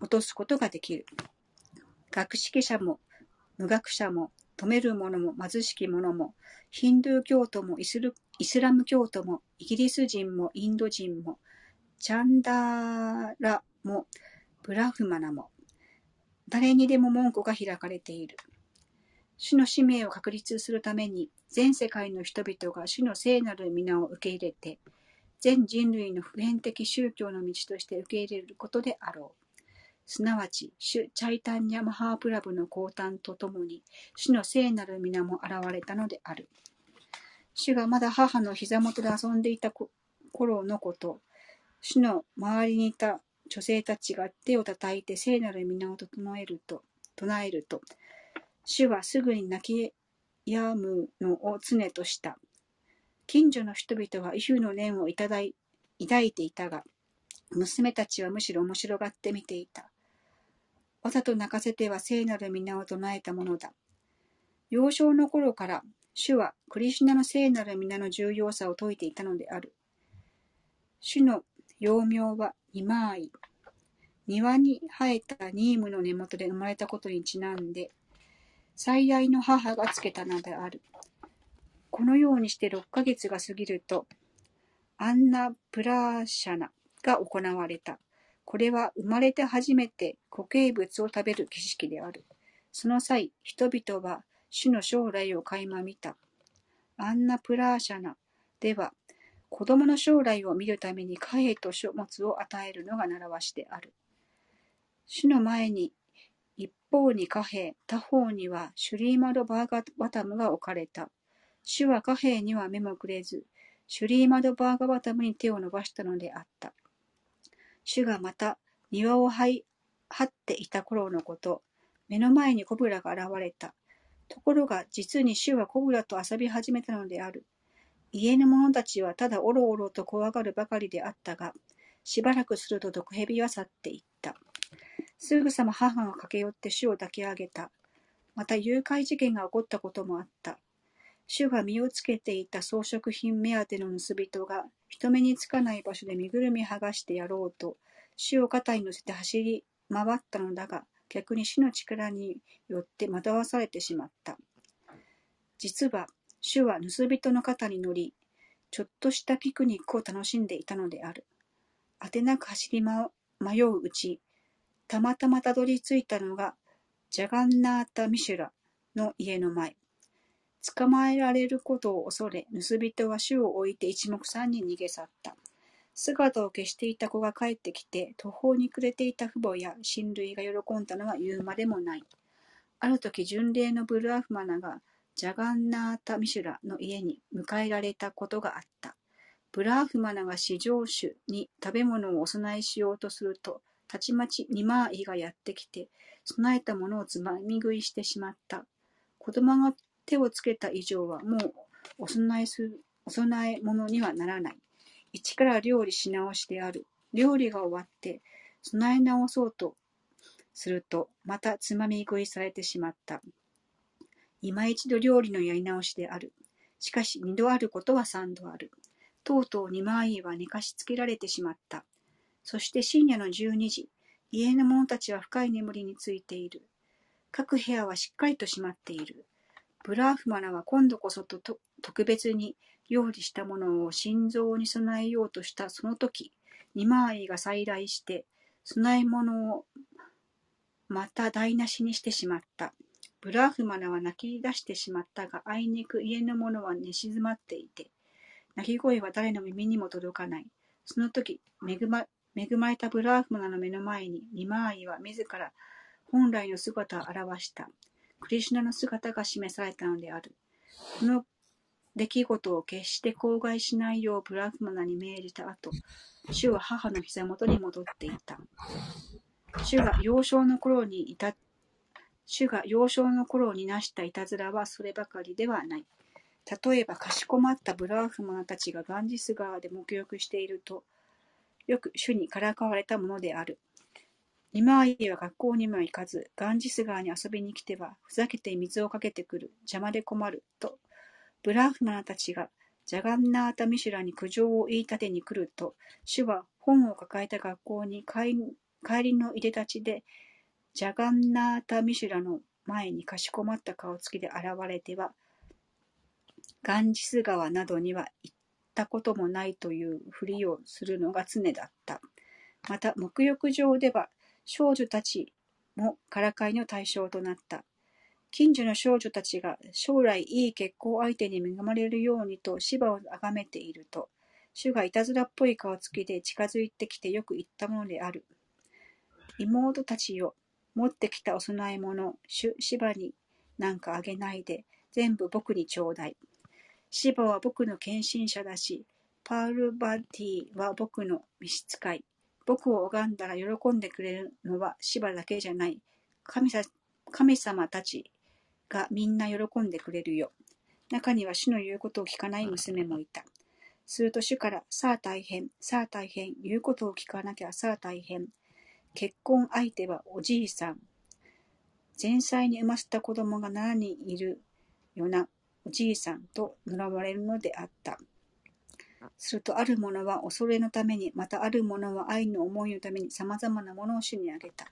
落とすことができる。学識者も無学者も富める者も貧しき者もヒンドゥー教徒もイスルイスラム教徒もイギリス人もインド人もチャンダーラもブラフマナも誰にでも門戸が開かれている。主の使命を確立するために全世界の人々が主の聖なる皆を受け入れて全人類の普遍的宗教の道として受け入れることであろう。すなわち、主チャイタンニャマハープラブの降誕とともに、主の聖なる皆も現れたのである。主がまだ母の膝元で遊んでいた頃のこと、主の周りにいた女性たちが手を叩いて聖なる皆を整えると、唱えると、主はすぐに泣き止むのを常とした。近所の人々はイフの念をいただい抱いていたが、娘たちはむしろ面白がって見ていた。わざと泣かせては聖なる皆を唱えたものだ。幼少の頃から主はクリシュナの聖なる皆の重要さを説いていたのである。主の幼名はニマーイ。庭に生えたニームの根元で生まれたことにちなんで、最愛の母がつけた名である。このようにして6ヶ月が過ぎると、アンナ・プラーシャナが行われた。これは生まれて初めて固形物を食べる儀式である。その際、人々は主の将来を垣間見た。アンナ・プラーシャナでは、子供の将来を見るために貨幣と書物を与えるのが習わしである。主の前に一方に貨幣、他方にはシュリーマド・バーガバタムが置かれた。主は貨幣には目もくれず、シュリーマド・バーガバタムに手を伸ばしたのであった。主がまた庭を張っていた頃のこと、目の前にコブラが現れた。ところが実に主はコブラと遊び始めたのである。家の者たちはただおろおろと怖がるばかりであったが、しばらくすると毒蛇は去っていった。すぐさま母が駆け寄って主を抱き上げた。また誘拐事件が起こったこともあった。主が身をつけていた装飾品目当ての盗人が人目につかない場所で身ぐるみ剥がしてやろうと、主を肩に乗せて走り回ったのだが、逆に主の力によって惑わされてしまった。実は、主は盗人の肩に乗り、ちょっとしたピクニックを楽しんでいたのである。あてなく走りま迷ううち、たまたまたどり着いたのが、ジャガンナータ・ミシュラの家の前。捕まえられることを恐れ、盗人は主を置いて一目散に逃げ去った。姿を消していた子が帰ってきて、途方に暮れていた父母や親類が喜んだのは言うまでもない。ある時、巡礼のブルアフマナがジャガンナータ・ミシュラの家に迎えられたことがあった。ブラーフマナが至上主に食べ物をお供えしようとすると、たちまちニマーイがやってきて、備えたものをつまみ食いしてしまった。子供が手をつけた以上はもうお供えする、お供え物にはならない。一から料理し直しである。料理が終わって、備え直そうとすると、またつまみ食いされてしまった。今一度料理のやり直しである。しかし二度あることは三度ある。とうとう二枚は寝かしつけられてしまった。そして深夜の十二時、家の者たちは深い眠りについている。各部屋はしっかりと閉まっている。ブラーフマナは今度こそと特別に料理したものを心臓に備えようとしたその時、二枚井が再来して、供え物をまた台無しにしてしまった。ブラーフマナは泣き出してしまったが、あいにく家の者は寝静まっていて、泣き声は誰の耳にも届かない。その時、恵ま恵まれたブラーフマナの目の前に、ニマーイは自ら本来の姿を現した。クリシュナの姿が示されたのである。この出来事を決して口外しないようブラフマナに命じた後、主は母の膝元に戻っていた。主が幼少の頃にいた、主が幼少の頃になしたいたずらはそればかりではない。例えば、かしこまったブラフマナたちがガンジス川で沐浴していると、よく主にからかわれたものである。ニマーイは学校にも行かず、ガンジス川に遊びに来ては、ふざけて水をかけてくる、邪魔で困る、と、ブラフマナたちがジャガンナータ・ミシュラに苦情を言い立てに来ると、主は本を抱えた学校に帰帰りのいでたちで、ジャガンナータ・ミシュラの前にかしこまった顔つきで現れては、ガンジス川などには行ったこともないというふりをするのが常だった。また、沐浴場では少女たちもからかいの対象となった。近所の少女たちが将来いい結婚相手に恵まれるようにと芝を崇めていると、主がいたずらっぽい顔つきで近づいてきてよく言ったものである。妹たちよ、持ってきたお供え物、主芝になんかあげないで、全部僕にちょうだい。芝は僕の献身者だし、パールバンティは僕の召使い。僕を拝んだら喜んでくれるのは芝だけじゃない。神さ神様たちがみんな喜んでくれるよ。中には主の言うことを聞かない娘もいた。すると主から、さあ大変、さあ大変、言うことを聞かなきゃさあ大変。結婚相手はおじいさん。前妻に産ませた子供が7人いるよなおじいさんと呪われるのであった。するとある者は恐れのために、またある者は愛の思いのために様々なものを主にあげた。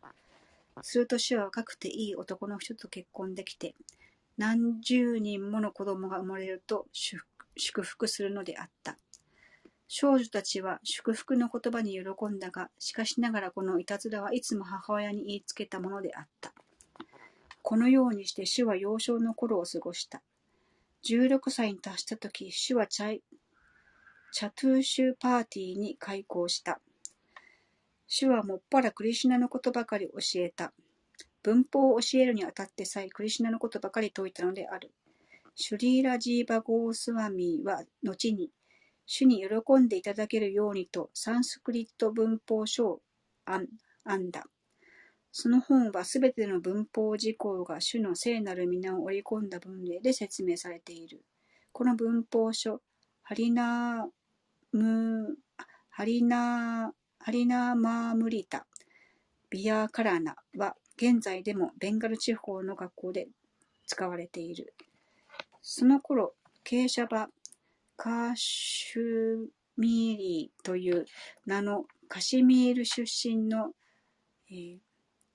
すると主は若くていい男の人と結婚できて、何十人もの子供が生まれると祝祝福するのであった。少女たちは祝福の言葉に喜んだが、しかしながらこのいたずらはいつも母親に言いつけたものであった。このようにして主は幼少の頃を過ごした。16歳に達した時、主はチャイチャトゥーシュパーティーに開校した。主はもっぱらクリシュナのことばかり教えた。文法を教えるにあたってさえクリシュナのことばかり説いたのである。シュリーラ・ジーバ・ゴースワミは後に、主に喜んでいただけるようにとサンスクリット文法書を編んだ。その本はすべての文法事項が主の聖なる皆を織り込んだ文例で説明されている。この文法書、ハリナー、ハリナー、ハリナマームリタビアカラナは現在でもベンガル地方の学校で使われている。その頃、ケーシャバ・カーシュミーリーという名のカシミール出身の、えー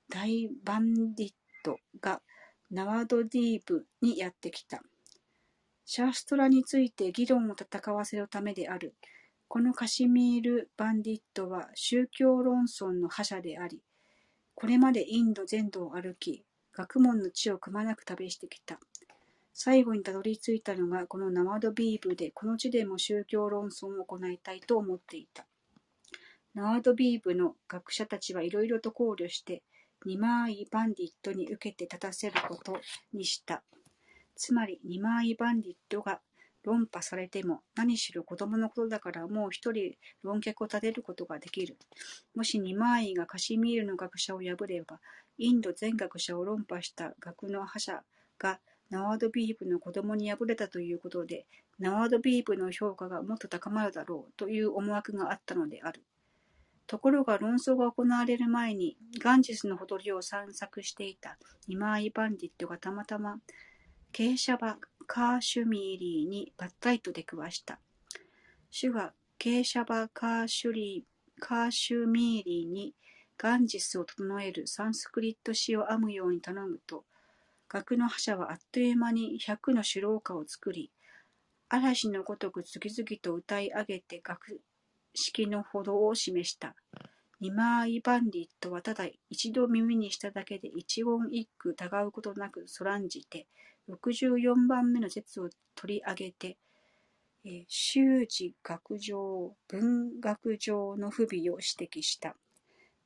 大バンディットがナワドディーブにやってきた。シャーストラについて議論を戦わせるためである。このカシミール・バンディットは宗教論争の覇者であり、これまでインド全土を歩き、学問の地をくまなく旅してきた。最後にたどり着いたのがこのナワドビーブで、この地でも宗教論争を行いたいと思っていた。ナワドビーブの学者たちはいろいろと考慮して、ニマーイ・バンディットに受けて立たせることにした。つまり、ニマーイ・バンディットが論破されても、何しろ子供のことだからもう一人論客を立てることができる。もしニマーイがカシミールの学者を破れば、インド全学者を論破した学の覇者がナワードビーブの子供に敗れたということで、ナワードビーブの評価がもっと高まるだろうという思惑があったのである。ところが論争が行われる前に、ガンジスのほとりを散策していたニマーイ・バンディットがたまたま、ケーシャバ・カーシュミーリーにばったりと出くわした。主がケーシャバ・カーシュリーカーシュミーリーにガンジスを整えるサンスクリット詩を編むように頼むと、学の覇者はあっという間に百の主郎歌を作り、嵐のごとく次々と歌い上げて学式のほどを示した。ニマーイ・バンディットはただ一度耳にしただけで一言一句疑うことなくそらんじて、64番目の説を取り上げて、えー修辞学上、文学上の不備を指摘した。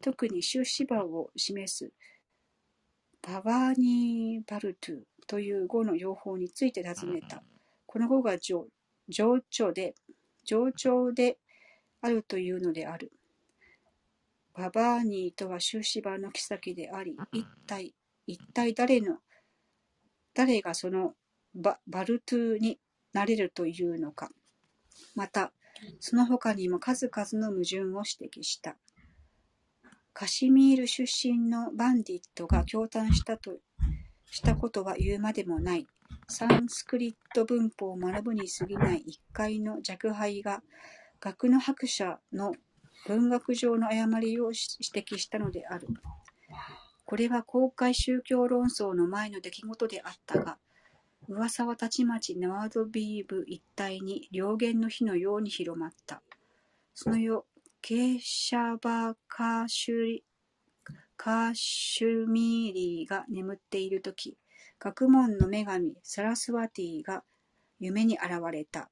特に修士場を示すババーニー・バルトゥという語の用法について尋ねた。この語が情情緒で、情緒であるというのである。ババーニーとは終始場の妃であり、一体、一体誰の、誰がそのババルトゥになれるというのか。また、その他にも数々の矛盾を指摘した。カシミール出身のバンディットが驚嘆したとしたことは言うまでもない。サンスクリット文法を学ぶに過ぎない一回の若輩が学の博者の文学上の誤りを指摘したのである。これは公開宗教論争の前の出来事であったが、噂はたちまちナワードビーブ一帯に良言の火のように広まった。その夜、ケーシャバカーシュリカーシュミーリーが眠っているとき、学問の女神サラスワティが夢に現れた。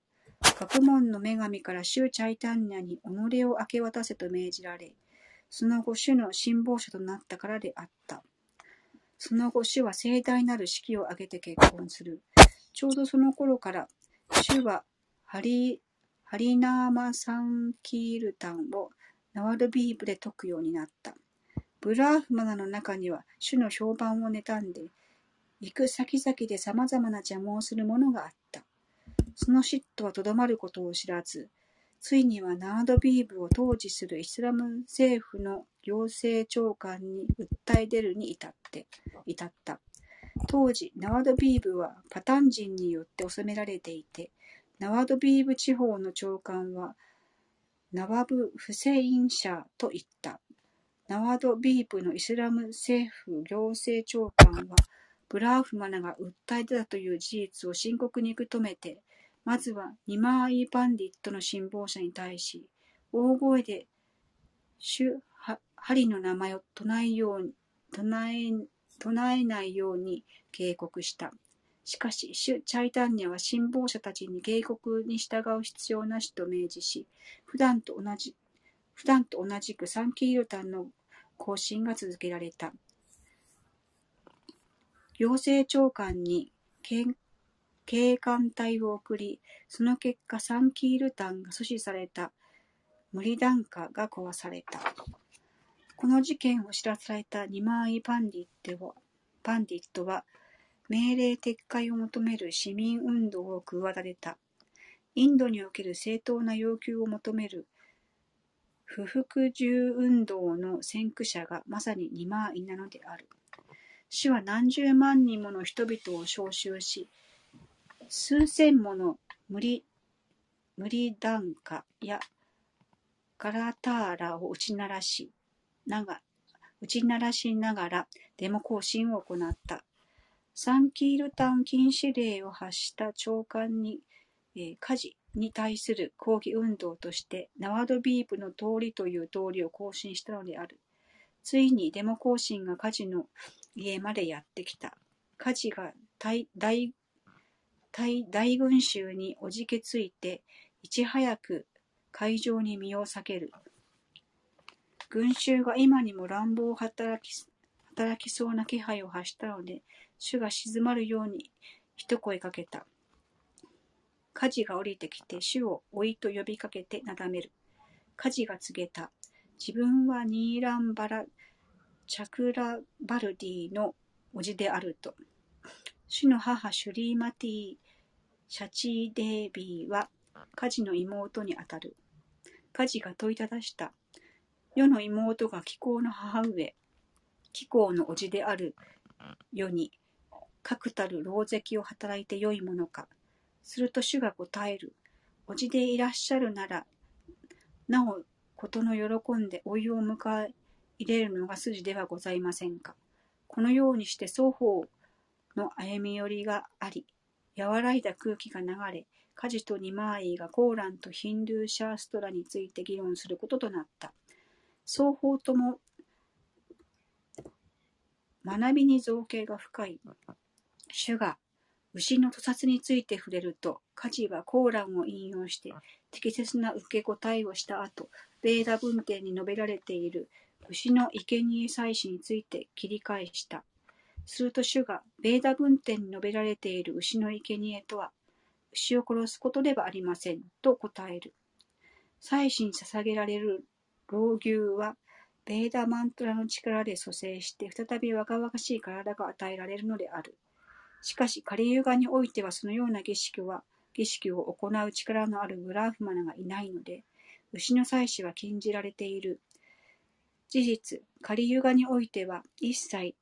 学問の女神から主チャイタンニャに己を明け渡せと命じられ、その後主の信望者となったからであった。その後主は盛大なる式を挙げて結婚する。ちょうどその頃から、主はハリハリナーマ・サンキールタンをナワルビーブで説くようになった。ブラーフマナの中には主の評判を妬んで、行く先々で様々な邪魔をする者があった。その嫉妬はとどまることを知らず、ついにはナードビーブを統治するイスラム政府の行政長官に訴え出るに至って至った。当時、ナワドビーブはパタン人によって治められていて、ナワドビーブ地方の長官はナワブ・フセインシャーと言った。ナワドビーブのイスラム政府行政長官は、ブラーフマナが訴え出たという事実を深刻に受け止めて、まずはニマーイ・パンディットの信望者に対し、大声で主ハハリの名前を唱えよう唱え唱えないように警告した。しかし、主チャイタンニャは信望者たちに警告に従う必要なしと明示し、普段と同じ普段と同じくサンキールタンの更新が続けられた。行政長官に警警官隊を送り、その結果サンキールタンが阻止された無理檀家が壊された。この事件を知らされたニマーイ・パンディットはパンディットは命令撤回を求める市民運動を企てた。インドにおける正当な要求を求める不服従運動の先駆者がまさにニマーイなのである。主は何十万人もの人々を召集し、数千もの無理無理檀家やガラターラを打ち鳴らしなが打ち鳴らしながらデモ行進を行った。サンキールタン禁止令を発した長官に、えー火事に対する抗議運動として、ナワドビープの通りという通りを行進したのである。ついにデモ行進が火事の家までやってきた。火事が大大群衆におじけついて、いち早く会場に身を避ける。群衆が今にも乱暴を働き働きそうな気配を発したので、主が静まるように一声かけた。火事が降りてきて、主を追いと呼びかけてなだめる。火事が告げた。自分はニーランバラ・チャクラバルディの叔父であると。主の母シュリーマティ・シャチーデービーは火事の妹にあたる。火事が問いただした。世の妹が気候の母上、気候の叔父である世に、確たる狼藉を働いてよいものか。すると主が答える。叔父でいらっしゃるなら、なお、ことの喜んで老いを迎え入れるのが筋ではございませんか。このようにして双方の歩み寄りがあり、和らいだ空気が流れ、カジとニマーイがコーランとヒンドゥーシャーストラについて議論することとなった。双方とも学びに造形が深い。主が牛の屠殺について触れると、カジはコーランを引用して適切な受け答えをした後、ベーダ文典に述べられている牛の生贄祭祀について切り返した。すると主が、ベーダ文典に述べられている牛の生贄とは、牛を殺すことではありません、と答える。祭祀に捧げられる老牛は、ベーダマントラの力で蘇生して、再び若々しい体が与えられるのである。しかし、カリユガにおいてはそのような儀式は、儀式を行う力のあるブラーフマナがいないので、牛の祭祀は禁じられている。事実、カリユガにおいては、一切、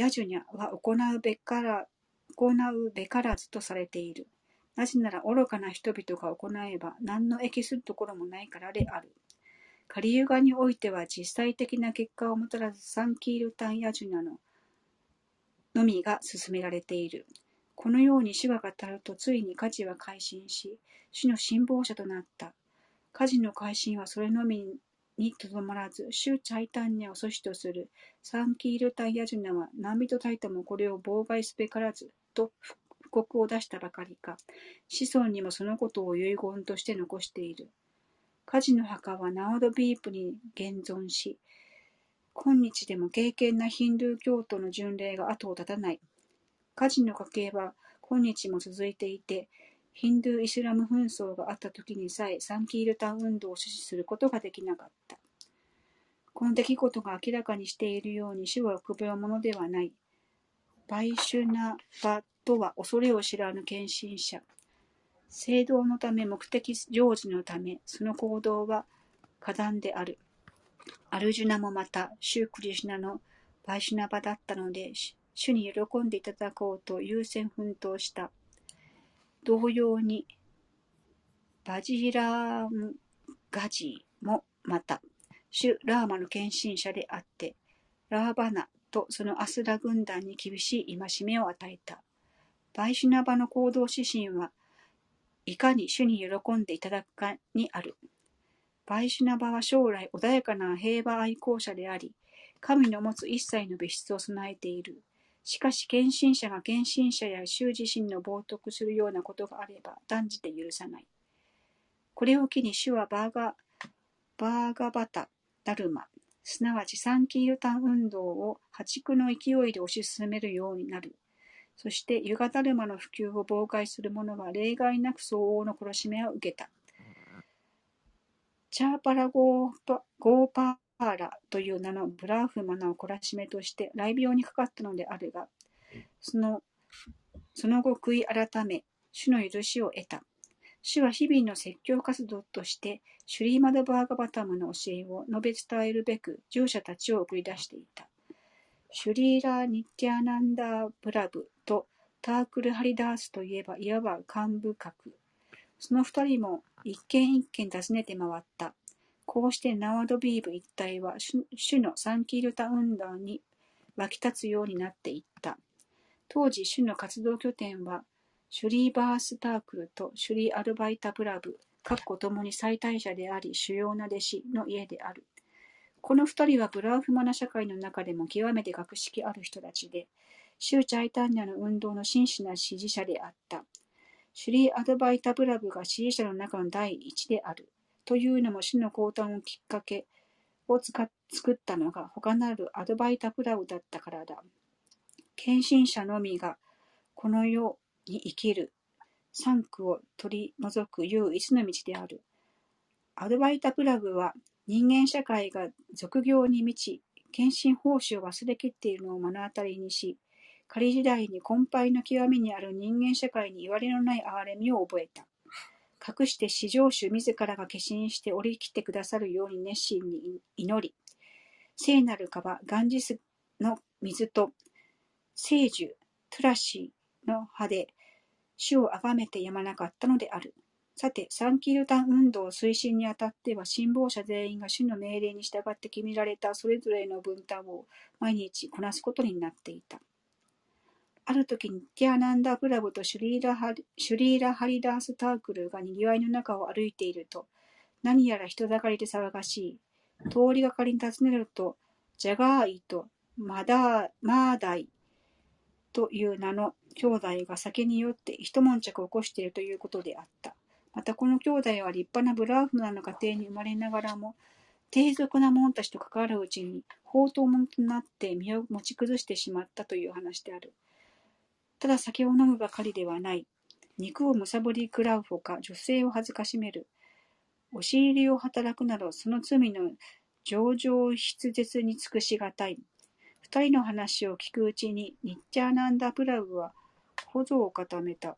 ヤジュニャは行うべから、行うべからずとされている。なぜなら愚かな人々が行えば何の益するところもないからである。カリユガにおいては実際的な結果をもたらすサンキールタンヤジュナののみが進められている。このように主が語るとついに火事は改心し、主の信望者となった。火事の改心はそれのみにとどまらず、主チャイタンニャを阻止とするサンキールタイヤジュナは何人たりともこれを妨害すべからずと布告を出したばかりか、子孫にもそのことを遺言として残している。火事の墓はナオドビープに現存し、今日でも敬虔なヒンドゥー教徒の巡礼が後を絶たない。火事の家系は今日も続いていて、ヒンドゥー・イスラム紛争があった時にさえサンキールタウン運動を支持することができなかった。この出来事が明らかにしているように主は臆病者ではない。バイシュナバとは恐れを知らぬ献身者。聖堂のため目的成就のため、その行動は過断である。アルジュナもまた、シュークリシュナのバイシュナバだったので、主に喜んでいただこうと優先奮闘した。同様に、バジラームガジーもまた、主ラーマの献身者であって、ラーバナとそのアスラ軍団に厳しい戒めを与えた。バイシュナバの行動指針はいかに主に喜んでいただくかにある。バイシュナバは将来穏やかな平和愛好者であり、神の持つ一切の別質を備えている。しかし、献身者が献身者や衆自身の冒涜するようなことがあれば断じて許さない。これを機に主はバーガ、バーガバタ、ダルマ、すなわちサンキールタン運動を破竹の勢いで推し進めるようになる。そして、ユガダルマの普及を妨害する者は例外なく相応の殺し目を受けた。チャーパラゴーパゴーパーラという名のブラーフマナを懲らしめとして雷病にかかったのであるが、そのその後悔い改め、主の許しを得た。主は日々の説教活動として、シュリーマドバーガバタムの教えを述べ伝えるべく、従者たちを送り出していた。シュリーラ・ニッティアナンダー・プラブとタークル・ハリダースといえば、いわば幹部格。その二人も一軒一軒訪ねて回った。こうしてナワドビーブ一帯は主のサンキルタ運動に湧き立つようになっていった。当時、主の活動拠点は、シュリーバースタークルとシュリーアルバイタプラブ、かっこともに最大者であり、主要な弟子の家である。この二人はブラーフマナ社会の中でも極めて学識ある人たちで、シューチャイタンニャの運動の真摯な支持者であった。シュリー・アドバイタブラブが支持者の中の第一である。というのも主の降誕をきっかけを作ったのが他なるアドバイタブラブだったからだ。献身者のみがこの世に生きる産区を取り除く唯一の道である。アドバイタブラブは人間社会が俗業に満ち、献身奉仕を忘れきっているのを目の当たりにし、仮時代に根敗の極みにある人間社会に言われのない憐れみを覚えた。隠して至上主自らが化身して降りきってくださるように熱心に祈り、聖なる川、ガンジスの水と、聖樹、トゥラシーの葉で、主を崇めてやまなかったのである。さて、サンキルタン運動推進にあたっては、信奉者全員が主の命令に従って決められたそれぞれの分担を毎日こなすことになっていた。ある時、ニティアナンダ・プラブとシュリーラハリシュリーラ・ハリダース・タークルが賑わいの中を歩いていると、何やら人だかりで騒がしい。通りがかりに尋ねると、ジャガーイとマダーマーダイという名の兄弟が酒に酔って一悶着を起こしているということであった。またこの兄弟は立派なブラーフマナの家庭に生まれながらも、低俗な者たちと関わるうちに、宝刀者となって身を持ち崩してしまったという話である。ただ酒を飲むばかりではない。肉をむさぼり食らうほか、女性を恥ずかしめる。押し入りを働くなど、その罪の上々筆舌に尽くしがたい。二人の話を聞くうちに、ニッチャーナンダ・プラブは、頬を固めた。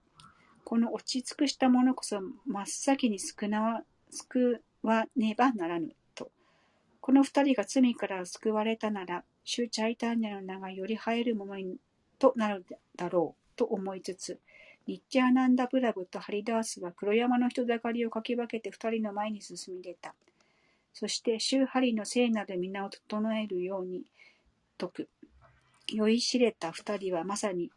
この落ち尽くしたものこそ、真っ先に救わ救わねばならぬ。と。この二人が罪から救われたなら、主チャイタンニャの名がより映えるものにとなるだろう、と思いつつ、ニッチャーナンダ・プラブとハリダースは黒山の人だかりをかき分けて二人の前に進み出た。そして、周ハリの聖なる皆を整えるように説く。酔いしれた二人はまさに、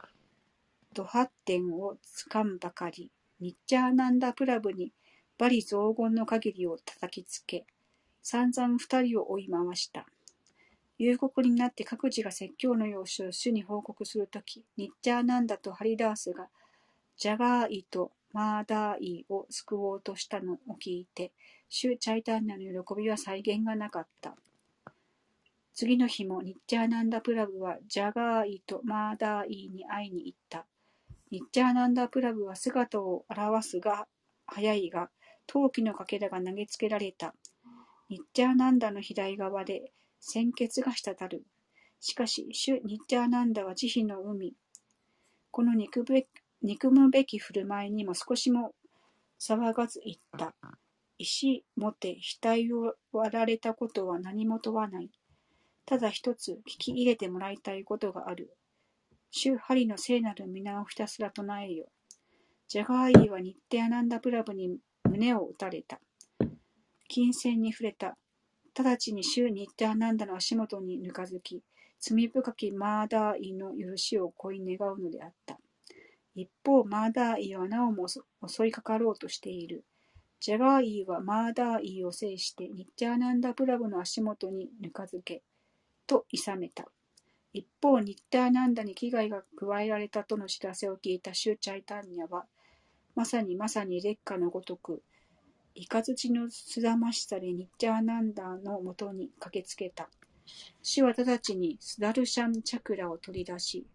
ド発展をつかんばかり、ニッチャーナンダ・プラブに罵詈雑言の限りを叩きつけ、散々二人を追い回した。夕刻になって各自が説教の様子を主に報告するとき、ニッチャーナンダとハリダースが、ジャガーイとマーダーイを救おうとしたのを聞いて、主チャイタンナの喜びは再現がなかった。次の日もニッチャーナンダプラブはジャガーイとマーダーイに会いに行った。ニッチャーナンダプラブは姿を現すが早いが、陶器のかけらが投げつけられた。ニッチャーナンダの左側で鮮血が滴る。しかし、主ニッチャーナンダは慈悲の海。この憎べ憎むべき振る舞いにも少しも騒がず言った。石もて額を割られたことは何も問わない。ただ一つ聞き入れてもらいたいことがある。主ハリの聖なる皆をひたすら唱えよ。ジャガーイはニッテアナンダプラブに胸を打たれた。金銭に触れた。直ちに主ニッテアナンダの足元にぬかづき、罪深きマーダーイの許しを恋願うのであった。一方、マーダーイはなおも襲いかかろうとしている。ジャガーイはマーダーイを制してニッチャーナンダプラブの足元にぬかづけ、と諌めた。一方、ニッターナンダに危害が加えられたとの知らせを聞いたシューチャイタンニャは、まさにまさに劣化のごとく、イカズチのすだましさでニッチャーナンダーのもとに駆けつけた。死は直ちにスダルシャンチャクラを取り出し、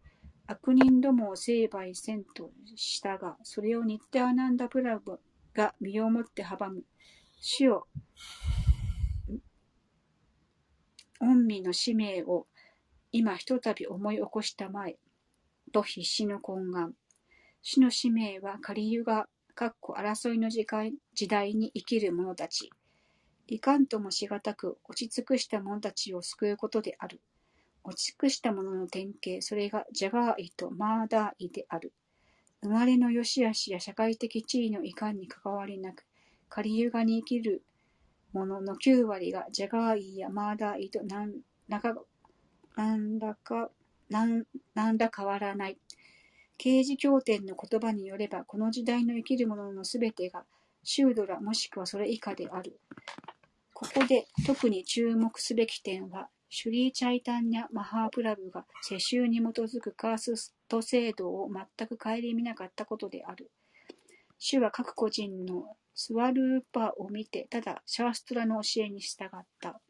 悪人どもを成敗せんとしたが、それをニッターナンダプラブが身をもって阻む。死を、御身の使命を今ひとたび思い起こしたまえ、と必死の懇願。主の使命はカリユガ、かっこ争いの時代時代に生きる者たち。いかんともしがたく落ち尽くした者たちを救うことである。落ち尽くした者の典型、それがジャガーイとマーダーイである。生まれの良し悪しや社会的地位のいかんに関わりなく、カリユガに生きる者の9割がジャガーイやマーダーイと何らか、何らか、何何ら変わらない。刑事経典の言葉によれば、この時代の生きる者のすべてが、シュードラもしくはそれ以下である。ここで特に注目すべき点は、シュリー・チャイタンニャ・マハープラブが世襲に基づくカースト制度を全く顧みなかったことである。主は各個人のスワルーパを見て、ただシャーストラの教えに従った。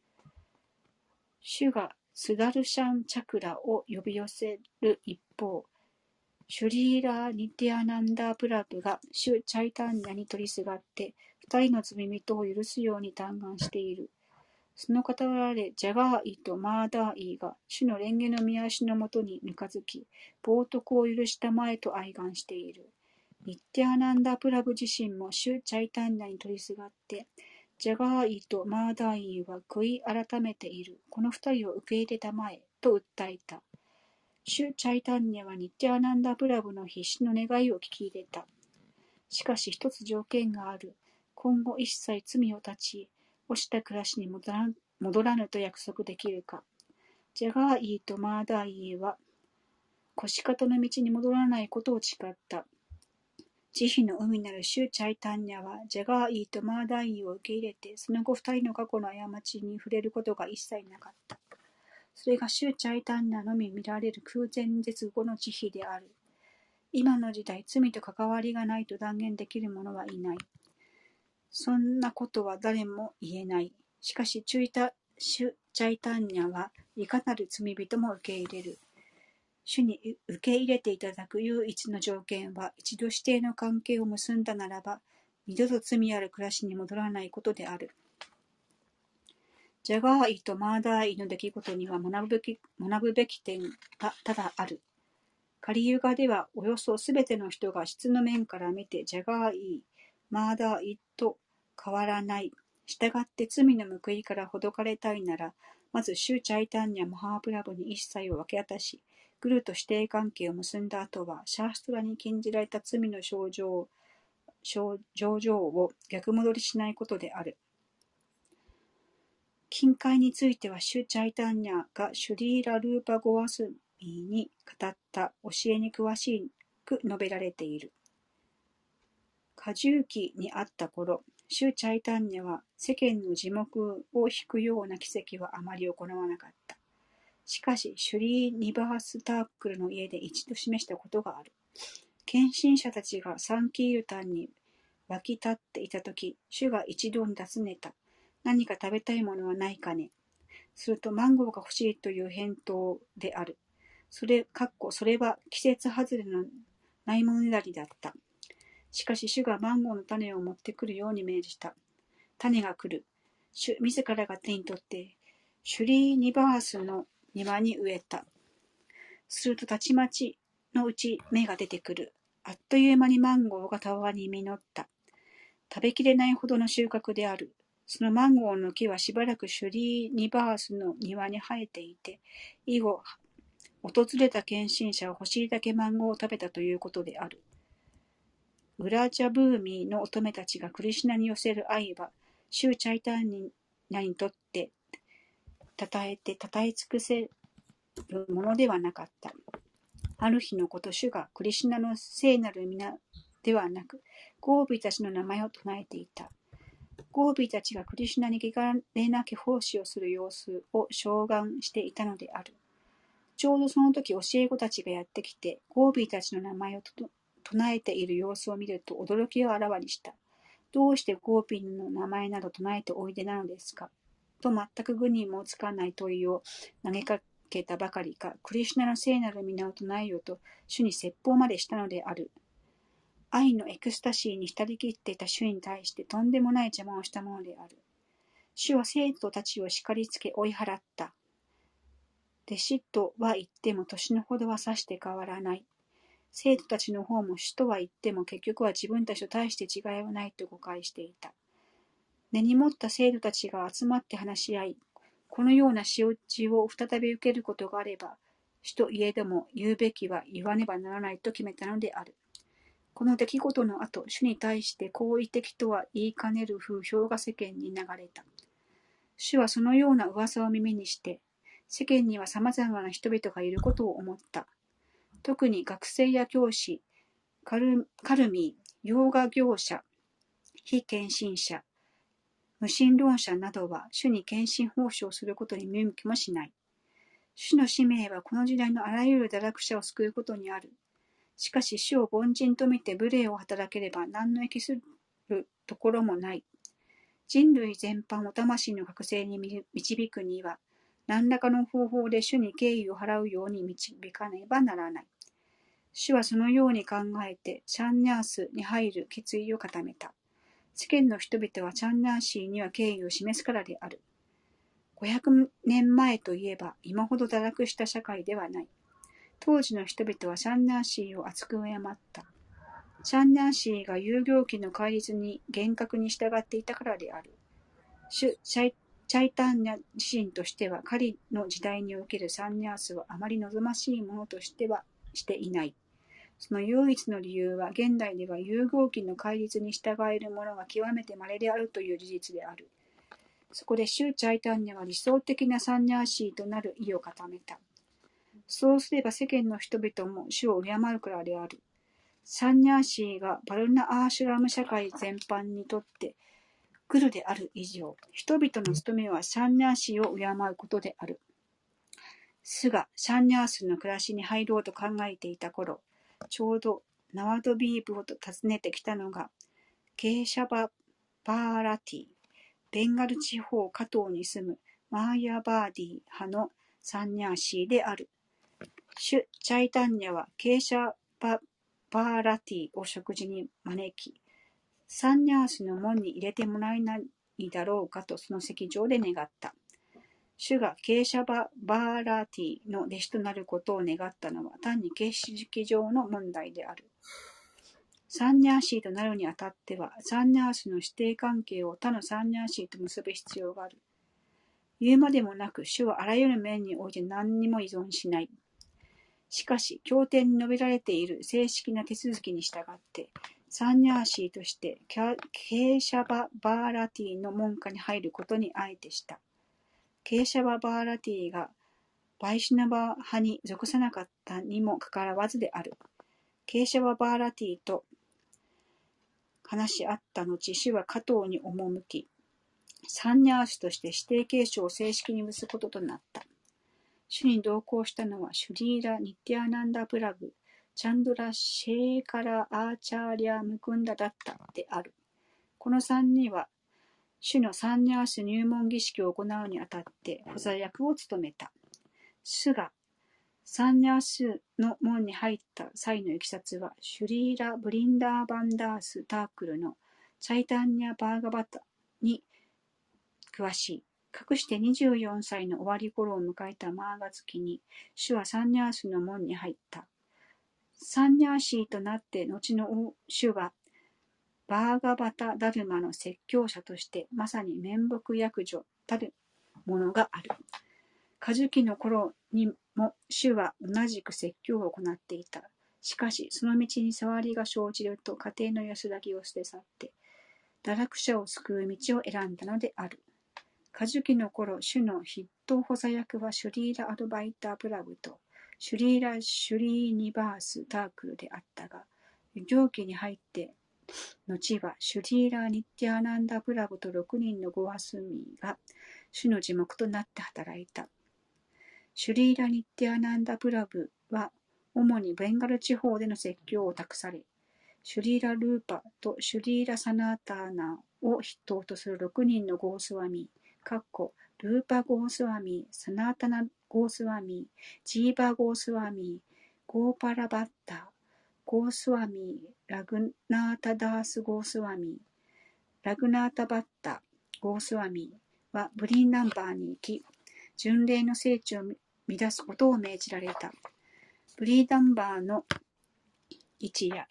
主がスダルシャン・チャクラを呼び寄せる一方、シュリーラー・ニティアナンダー・プラブが主チャイタンニャに取りすがって、二人の罪人を許すように嘆願している。その傍らでジャガーイとマーダーイが主の蓮華の見足のもとにぬかずき、冒涜を許したまえと哀願している。ニッティアナンダ・プラブ自身も主チャイタンニャに取りすがって、ジャガーイとマーダーイは悔い改めている。この二人を受け入れたまえ、と訴えた。主チャイタンニャはニッティアナンダ・プラブの必死の願いを聞き入れた。しかし一つ条件がある。今後一切罪を断ち、落ちた暮らしに戻ら戻らぬと約束できるか。ジャガーイーとマーダーイーは、腰方の道に戻らないことを誓った。慈悲の海なるシュチャイタンニャは、ジャガーイーとマーダーイーを受け入れて、その後二人の過去の過ちに触れることが一切なかった。それがシュチャイタンニャのみ見られる空前絶後の慈悲である。今の時代、罪と関わりがないと断言できる者はいない。そんなことは誰も言えない。しかし、チュイタシュチャイタンニャはいかなる罪人も受け入れる。主に受け入れていただく唯一の条件は、一度指定の関係を結んだならば、二度と罪ある暮らしに戻らないことである。ジャガーイとマーダーイの出来事には学ぶべき学ぶべき点がただある。カリユガではおよそすべての人が質の面から見てジャガーイ、マーダーイと変わらない。したがって罪の報いからほどかれたいなら、まずシュチャイタンニャ・マハープラブに一切を分け渡し、グルと指定関係を結んだ後は、シャーストラに禁じられた罪の症状症状を逆戻りしないことである。近海については、シュ・チャイタンニャがシュリーラ・ルーパ・ゴアスミに語った教えに詳しく述べられている。過重期にあった頃、シュ・チャイタンニャは世間の耳目を引くような奇跡はあまり行わなかった。しかし、シュリー・ニバース・タークルの家で一度示したことがある。献身者たちがサンキールタンに湧き立っていたとき、主が一度に尋ねた。何か食べたいものはないかねすると、マンゴーが欲しいという返答である。それ、かっこ、それは季節外れのないものねだりだった。しかし、主がマンゴーの種を持ってくるように命じた。種が来る。主、自らが手に取って、シュリーニバースの庭に植えた。すると、たちまちのうち芽が出てくる。あっという間にマンゴーがたわわに実った。食べきれないほどの収穫である。そのマンゴーの木はしばらくシュリーニバースの庭に生えていて、以後、訪れた献身者は欲しいだけマンゴーを食べたということである。ウラジャブーミーの乙女たちがクリシナに寄せる愛は、シューチャイタンニャにとって、称えて称え尽くせるものではなかった。ある日のこと、主がクリシナの聖なる皆ではなく、ゴービーたちの名前を唱えていた。ゴービーたちがクリシュナに汚れなき奉仕をする様子を召喚していたのである。ちょうどその時教え子たちがやってきて、ゴービーたちの名前を唱えている様子を見ると驚きをあらわにした。どうしてゴービーの名前など唱えておいでなのですか？と全く具にもつかない問いを投げかけたばかりか、クリシュナの聖なる皆を唱えようと主に説法までしたのである。愛のエクスタシーに浸りきっていた主に対してとんでもない邪魔をしたものである。主は生徒たちを叱りつけ追い払った。弟子とは言っても年のほどはさして変わらない。生徒たちの方も主とは言っても結局は自分たちと大して違いはないと誤解していた。根に持った生徒たちが集まって話し合い、このような仕打ちを再び受けることがあれば、主といえども言うべきは言わねばならないと決めたのである。この出来事の後、主に対して好意的とは言いかねる風評が世間に流れた。主はそのような噂を耳にして、世間には様々な人々がいることを思った。特に学生や教師、カルカルミー、洋画業者、非献身者、無神論者などは主に献身奉仕をすることに見向きもしない。主の使命はこの時代のあらゆる堕落者を救うことにある。しかし主を凡人と見て無礼を働ければ何の益するところもない。人類全般を魂の覚醒に導くには、何らかの方法で主に敬意を払うように導かねばならない。主はそのように考えて、シャンニャースに入る決意を固めた。世間の人々はチャンナーシーには敬意を示すからである。500年前といえば今ほど堕落した社会ではない。当時の人々はシャンナーシーを厚く敬った。シャンナーシーが遊行期の戒律に厳格に従っていたからである。主チャイチャイタンニャ自身としては狩りの時代におけるサンニャースはあまり望ましいものとしてはしていない。その唯一の理由は、現代では融合期の戒律に従える者が極めて稀であるという事実である。そこで、シュチャイタンニャは理想的なサンニャーシーとなる意を固めた。そうすれば世間の人々も主を敬うからである。サンニャーシーがバルナ・アーシュラム社会全般にとってグルである以上、人々の務めはシャンニャーシーを敬うことである。スがサンニャースの暮らしに入ろうと考えていた頃、ちょうどナワドビーブを訪ねてきたのが、ケーシャバ・バーラティ、ベンガル地方加東に住むマーヤ・バーディ派のサンニャーシーである。シュ・チャイタンニャはケーシャバ・バーラティを食事に招き、サンニャースの門に入れてもらえないだろうかとその席上で願った。主がケーシャバ・バーラティの弟子となることを願ったのは単に形式上の問題である。サンニャーシーとなるにあたっては、サンニャースの指定関係を他のサンニャーシーと結ぶ必要がある。言うまでもなく、主はあらゆる面において何にも依存しない。しかし、経典に述べられている正式な手続きに従って、サンニャーシーとしてケーシャバ・バーラティの門下に入ることにあえてした。ケーシャバ・バーラティがバイシュナバ派に属さなかったにもかかわらずである。ケーシャバ・バーラティと話し合った後、主は加藤に赴き、サンニャーシーとして指定継承を正式に結ぶこととなった。主に同行したのはシュリーラ・ニッティアナンダ・プラグ、チャンドラ・シェーカラ・アーチャーリア・ムクンダだったである。この三人は、主のサンニャース入門儀式を行うにあたって補佐役を務めた。主がサンニャースの門に入った際のいきさつは、シュリーラ・ブリンダーバンダース・タークルのチャイタンニャ・バーガバタに詳しい。かくして24歳の終わり頃を迎えたマーガ月に、主はサンニャースの門に入った。サンニャーシーとなって後の主は、バーガバタ・ダルマの説教者として、まさに面目役女たるものがある。過樹期の頃にも主は同じく説教を行っていた。しかし、その道に触りが生じると家庭の安らぎを捨て去って、堕落者を救う道を選んだのである。過樹期の頃、主の筆頭補佐役はシュリーラ・アルバイター・プラグと、シュリーラ・シュリーニバース・タークルであったが、行期に入って、後はシュリーラ・ニッティアナンダ・プラグと6人のゴアスミーが主の字幕となって働いた。シュリーラ・ニッティアナンダ・プラグは主にベンガル地方での説教を託され、シュリーラ・ルーパとシュリーラ・サナーターナを筆頭とする6人のゴースワミー、ルーパゴースワミ、サナータナゴースワミ、ジーバゴースワミ、ゴーパラバッタ、ゴースワミ、ラグナータダースゴースワミ、ラグナータバッタ、ゴースワミはブリンナンバーに行き、巡礼の聖地を乱すことを命じられた。ブリーダンバーの一夜、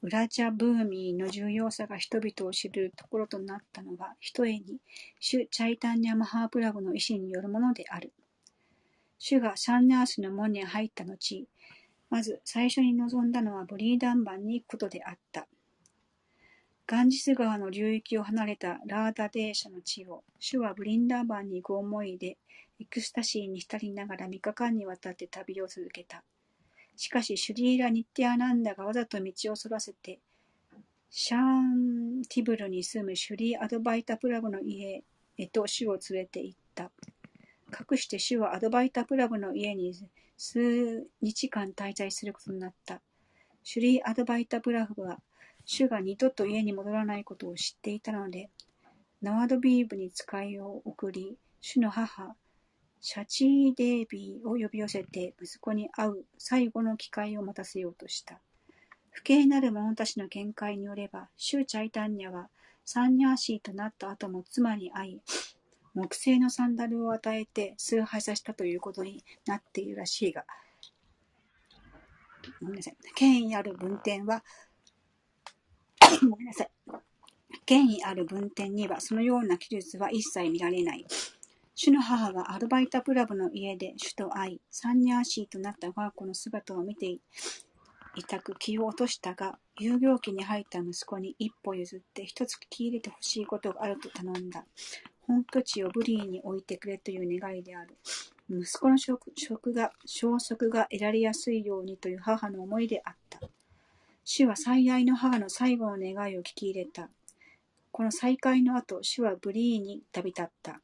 ウラジャブーミーの重要さが人々を知るところとなったのは、ひとえに、シュ・チャイタンニャ・マハープラブの意思によるものである。主がサンニャースの門に入った後、まず最初に望んだのはブリーダンバンに行くことであった。ガンジス川の流域を離れたラーダデーシャの地を、主はブリンダーバンに行く思いで、エクスタシーに浸りながら三日間にわたって旅を続けた。しかし、シュリーラ・ニッティアナンダがわざと道をそらせて、シャーンティブルに住むシュリー・アドバイタプラブの家へと主を連れて行った。かくして主はアドバイタプラブの家に数日間滞在することになった。シュリー・アドバイタプラブは、主が二度と家に戻らないことを知っていたので、ナワドビーブに使いを送り、主の母、シャチーデービーを呼び寄せて息子に会う最後の機会を待たせようとした。不敬なる者たちの見解によれば、シューチャイタンニャはサンニャーシーとなった後も妻に会い、木製のサンダルを与えて崇拝させたということになっているらしいが、ごめんなさい。権威ある文典は、ごめんなさい。権威ある文典にはそのような記述は一切見られない。主の母はアルバイタプラブの家で主と会い、サンニャーシーとなった我が子の姿を見ていたく気を落としたが、遊行期に入った息子に一歩譲って一つ聞き入れてほしいことがあると頼んだ。本拠地をブリーに置いてくれという願いである。息子の職職が消息が得られやすいようにという母の思いであった。主は最愛の母の最後の願いを聞き入れた。この再会の後、主はブリーに旅立った。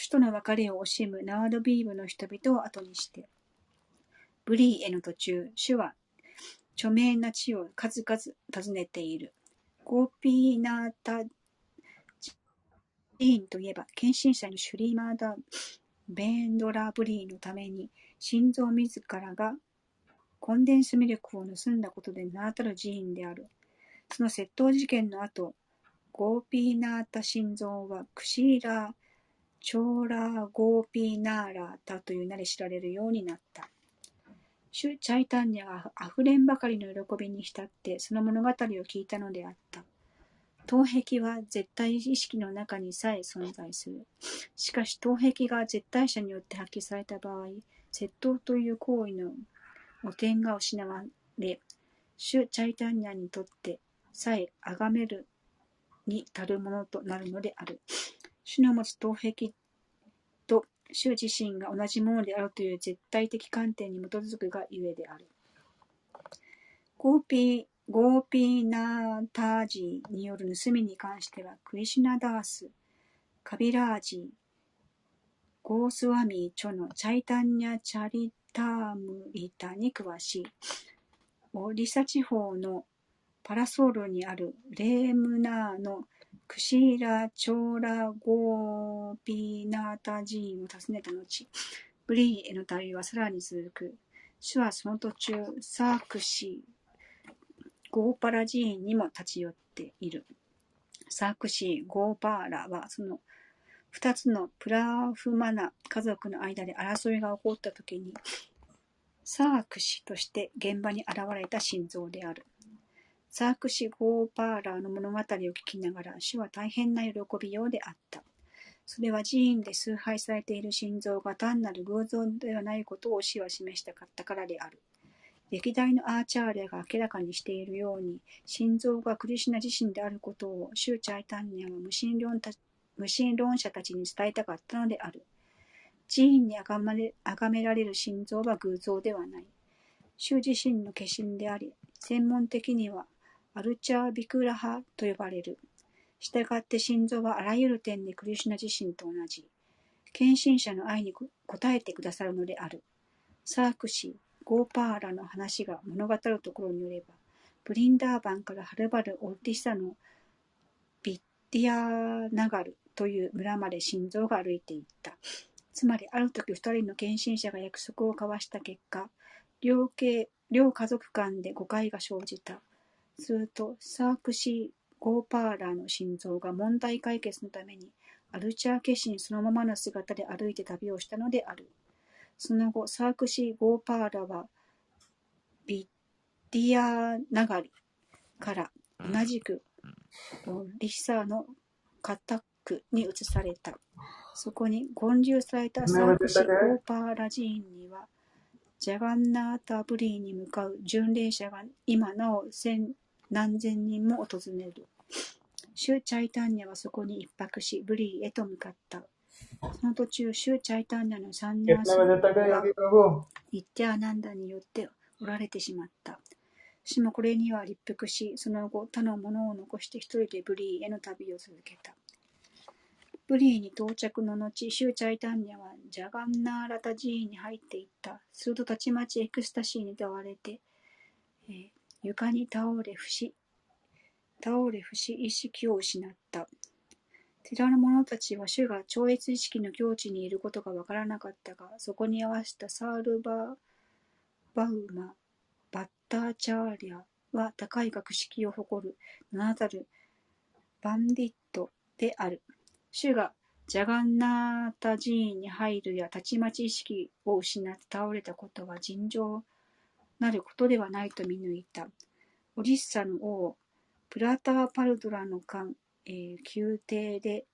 主との別れを惜しむナワドビーブの人々を後にして。ブリーへの途中、主は著名な地を数々訪ねている。ゴーピーナータジーンといえば、献身者のシュリーマーダ・ベンドラ・ブリーのために、心臓自らがコンデンスミルクを盗んだことで名だたる寺院である。その窃盗事件の後、ゴーピーナータ心臓はクシーラー・チョーラー・ゴーピーナーラータという名で知られるようになった。シュ・チャイタンニャがあふれんばかりの喜びに浸ってその物語を聞いたのであった。頭壁は絶対意識の中にさえ存在する。しかし頭壁が絶対者によって発揮された場合、窃盗という行為の汚点が失われ、シュ・チャイタンニャにとってさえ崇めるに足るものとなるのである。主の持つ盗癖と主自身が同じものであるという絶対的観点に基づくがゆえである。ゴーピー、ゴーピーナータージーによる盗みに関しては、クリシナダース、カビラージー、ゴースワミーチョのチャイタンニャ・チャリタームリタに詳しい。オリサ地方のパラソールにあるレームナーのクシーラ・チョーラ・ゴーピナータ寺院を訪ねた後、ブリーへの旅はさらに続く。主はその途中、サークシー、ゴーパラ寺院にも立ち寄っている。サークシー、ゴーパーラはその二つのプラフマナ家族の間で争いが起こった時に、サークシとして現場に現れた心臓である。サークシ・ゴーパーラーの物語を聞きながら、主は大変な喜びようであった。それは寺院で崇拝されている心臓が単なる偶像ではないことを死は示したかったからである。歴代のアーチャーレが明らかにしているように、心臓がクリシナ自身であることを、シューチャイタンニャは無神論た無神論者たちに伝えたかったのである。寺院に崇め崇められる心臓は偶像ではない。主自身の化身であり、専門的にはアルチャー・ビクラハと呼ばれる。したがって心臓はあらゆる点でクリシュナ自身と同じ。献身者の愛に応えてくださるのである。サークシー、ゴーパーラの話が物語るところによれば、ブリンダーバンからはるばるオルティサのビッティアナガルという村まで心臓が歩いていった。つまり、ある時二人の献身者が約束を交わした結果、両両家族間で誤解が生じた。すると、サークシー・ゴーパーラーの心臓が問題解決のために、アルチャー化身そのままの姿で歩いて旅をしたのである。その後、サークシー・ゴーパーラは、ビッディアナガリから同じくリヒサーの家宅に移された。そこに建立されたサークシ・オーパーラ寺院には、ジャガンナータ・ブリーに向かう巡礼者が今なお千何千人も訪れる。シュー・チャイタンニャはそこに一泊し、ブリーへと向かった。その途中、シュー・チャイタンニャの三年はがニッテアナンダによっておられてしまった。しもこれには立腹し、その後他のものを残して一人でプリーへの旅を続けた。プリーに到着の後、シューチャイタンニャはジャガンナーラタ寺院に入っていった。するとたちまちエクスタシーに襲われて、えー、床に倒れ伏し、倒れ伏し意識を失った。寺の者たちは主が超越意識の境地にいることがわからなかったが、そこに合わせたサールバーバウマ・バッターチャーリャは高い学識を誇る名だたるバンディットである。主がジャガンナータ寺院に入るやたちまち意識を失って倒れたことは尋常なることではないと見抜いた。オリッサの王、プラターパルドラの官、えー宮廷で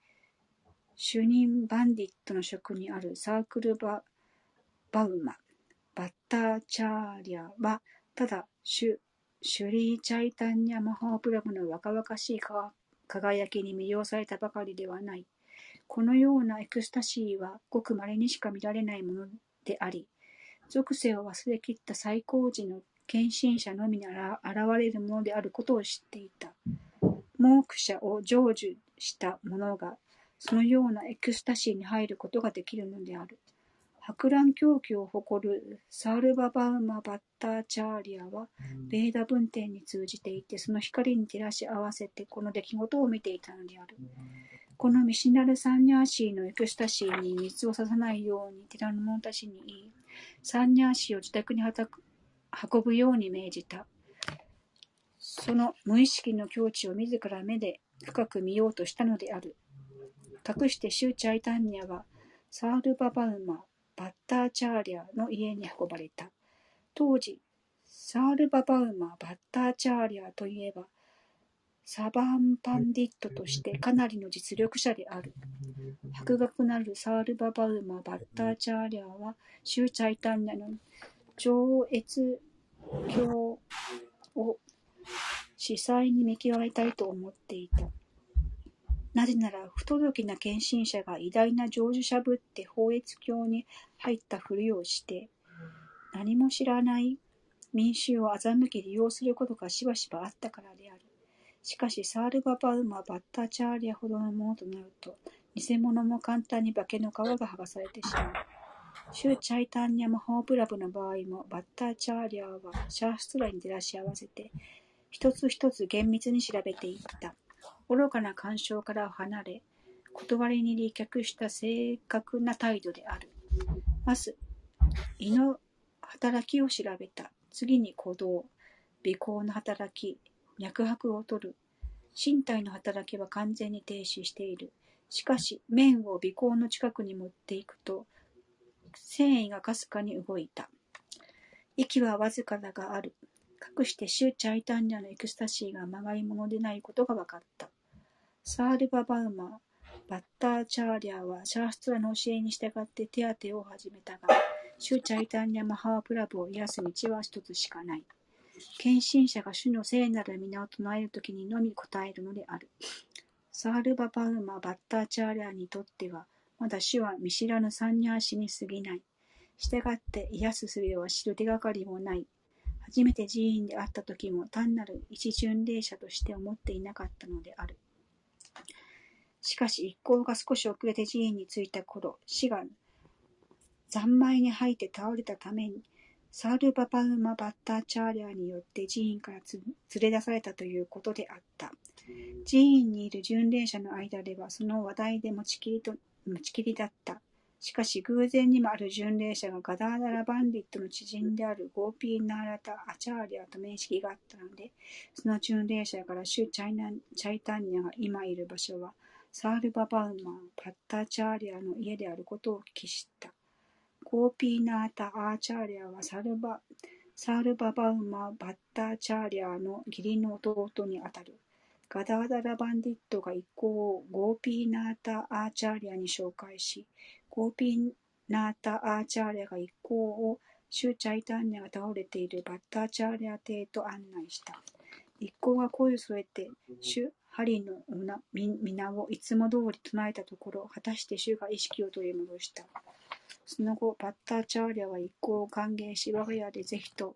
主任バンディットの職にあるサークルババウマ、バッターチャーリャは、ただ、シュ、シュリーチャイタンニャマハープラブの若々しい輝きに魅了されたばかりではない。このようなエクスタシーはごく稀にしか見られないものであり、属性を忘れきった最高次の献身者のみに現れるものであることを知っていた。モークシャを成就した者が、そのようなエクスタシーに入ることができるのである。博覧強記を誇るサールババウマ・バッターチャーリアは、ベーダ文献に通じていて、その光に照らし合わせてこの出来事を見ていたのである。この見知らぬ・サンニャーシーのエクスタシーに水をささないように寺の者たちに言い、サンニャーシーを自宅に運ぶように命じた。その無意識の境地を自ら目で深く見ようとしたのである。隠してシューチャイタンニャは、サールババウマ、バッターチャーリャの家に運ばれた。当時、サールババウマ、バッターチャーリャといえば、サバンパンディットとしてかなりの実力者である。博学なるサールババウマ・バッターチャーリャは、シューチャイタンニャの超越教を司祭に見極めたいと思っていた。なぜなら、不届きな献身者が偉大な成就者ぶって法越教に入ったふりをして、何も知らない民衆を欺き利用することがしばしばあったからである。しかし、サールババウマ、バッターチャーリアほどのものとなると、偽物も簡単に化けの皮が剥がされてしまう。シューチャイタンニャマホープラブの場合も、バッターチャーリアはシャーストラに照らし合わせて、一つ一つ厳密に調べていった。愚かな干渉から離れ、断りに離却した正確な態度である。まず、胃の働きを調べた。次に鼓動、鼻孔の働き、脈拍を取る。身体の働きは完全に停止している。しかし、面を鼻孔の近くに持っていくと、繊維がかすかに動いた。息はわずかだがある。かくしてシューチャイタンニャのエクスタシーがまがいものでないことが分かった。サールババウマ、バッターチャーリャーはシャーストラの教えに従って手当てを始めたが、シューチャイタンニャマハープラブを癒す道は一つしかない。献身者が主の聖なる御名を唱えるときにのみ答えるのである。サールババウマ・バッターチャーリャーにとっては、まだ主は見知らぬ三ニャーシに過ぎない。従って癒す術は知る手がかりもない。初めて寺院で会った時も単なる一巡礼者として思っていなかったのである。しかし一行が少し遅れて寺院に着いた頃、死が三枚に入って倒れたために、サールババウマ・バッターチャーリャーによって寺院からつ連れ出されたということであった。寺院にいる巡礼者の間ではその話題で持ちきりと持ちきりだった。しかし偶然にもある巡礼者がガダーダラ・パンディットの知人であるゴーピー・ナーラタ・アチャーリアと面識があったので、その巡礼者からシュ・チャイナチャイタンニャが今いる場所は、サールババウマー・パッターチャーリアの家であることを聞き知った。ゴーピーナータ・アーチャーリアはサルバサルババウマ・バッターチャーリアの義理の弟にあたる。ガダーダラ・パンディットが一行をゴーピーナータ・アーチャーリアに紹介し、ゴーピーナータ・アーチャーリアが一行をシュー・チャイタンニャが倒れているバッターチャーリア邸と案内した。一行が声を添えて、主ハリの御名をいつも通り唱えたところ、果たして主が意識を取り戻した。その後、バッターチャーリアは一行を歓迎し、我が家でぜひと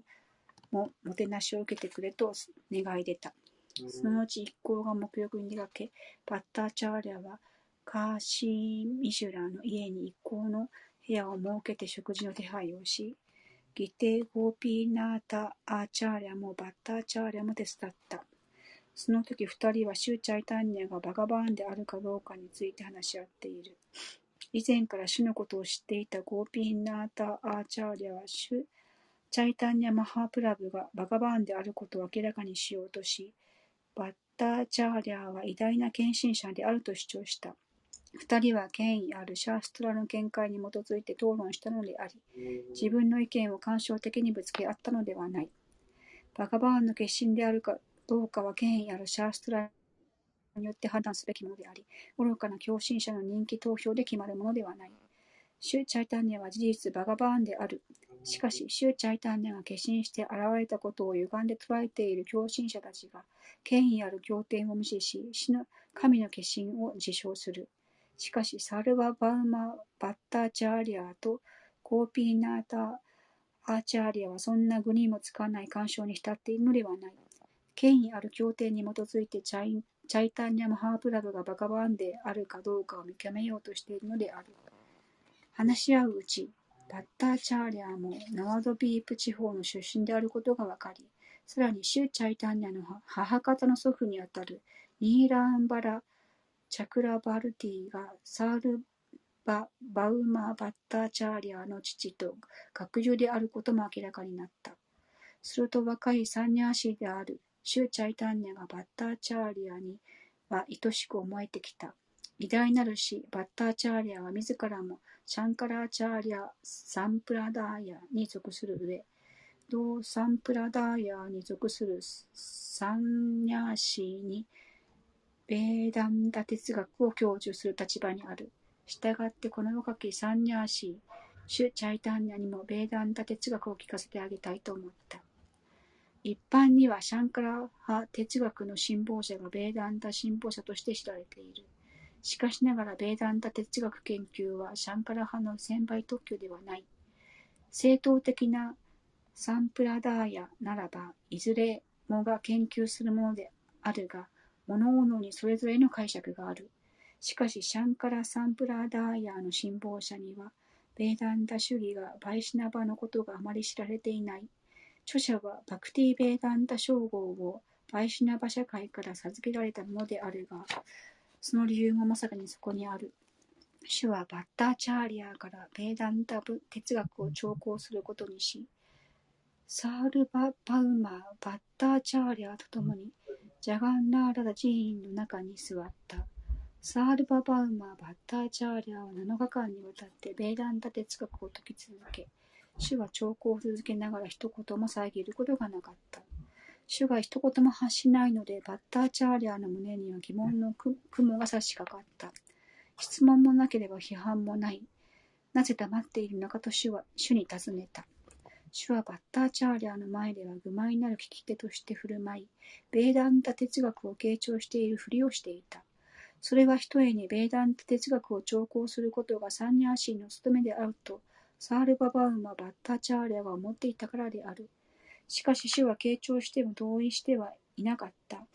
ももてなしを受けてくれと願い出た。その後一行が沐浴に出かけ、バッターチャーリアはカーシー・ミシュラーの家に一行の部屋を設けて食事の手配をし、ギテー・ゴーピーナータ・アーチャーリャもバッターチャーリャも手伝った。その時二人はシューチャイタンニャがバガバーンであるかどうかについて話し合っている。以前から主のことを知っていたゴーピーナータ・アーチャーリャはシュチャイタンニャ・マハープラブがバガバーンであることを明らかにしようとし、バッターチャーリャは偉大な献身者であると主張した。二人は権威あるシャーストラの見解に基づいて討論したのであり、自分の意見を干渉的にぶつけ合ったのではない。バガバーンの決心であるかどうかは権威あるシャーストラによって判断すべきものであり、愚かな共振者の人気投票で決まるものではない。シュ・チャイタンニャは事実バガバーンである。しかし、シュ・チャイタンニャが決心して現れたことを歪んで捉えている共振者たちが、権威ある経典を無視し、死の神の決心を自称する。しかし、サルバ・バウマ・バッターチャーリアとコーピーナータ・アーチャーリアはそんな具にもつかない干渉に浸っているのではない。権威ある協定に基づいてチャイチャイタンニャム・ハープラブがバカバーンであるかどうかを見極めようとしているのである。話し合ううち、バッター・チャーリアもナワドビープ地方の出身であることが分かり、さらにシュ・チャイタンニャの母方の祖父にあたるニーラーンバラ・チャクラバルティがサールバ・バウマ・バッターチャーリアの父と学友であることも明らかになった。すると若いサンニャーシーであるシュ・チャイタンニャがバッターチャーリアには愛しく思えてきた。偉大なる死、バッターチャーリアは自らもシャンカラーチャーリア・サンプラダーヤに属する上、同サンプラダーヤに属するサンニャーシーにベーダンダ哲学を享受する立場にある。したがってこの若きサンニャーシー、シュ・チャイタンニャにもベーダンダ哲学を聞かせてあげたいと思った。一般にはシャンカラ派哲学の信奉者がベーダンダ信奉者として知られている。しかしながらベーダンダ哲学研究はシャンカラ派の専売特許ではない。正当的なサンプラダーヤならば、いずれもが研究するものであるが、各々にそれぞれの解釈がある。しかし、シャンカラ・サンプラダーヤの信奉者には、ベーダンダ主義がバイシナバのことがあまり知られていない。著者はバクティ・ベーダンダ称号をバイシナバ社会から授けられたものであるが、その理由もまさかにそこにある。主はバッターチャーリアからベーダンダ哲学を聴講することにし、サールバ・バウマー、バッターチャーリアと共にジャガンナーラダ寺院の中に座った。サールババウマー・バッターチャーリアは7日間にわたってベーダンタ哲学を説き続け、主は聴講を続けながら一言も遮ることがなかった。主が一言も発しないので、バッターチャーリアの胸には疑問の雲が差し掛かった。質問もなければ批判もない。なぜ黙っているのかと主は主に尋ねた。主はバッターチャーリャーの前では愚昧なる聞き手として振る舞い、ベーダンタ哲学を傾聴しているふりをしていた。それはひとえにベーダンタ哲学を聴講することがサンニャーシーの務めであると、サールババウマ・バッタチャーリャーは思っていたからである。しかし主は傾聴しても同意してはいなかった。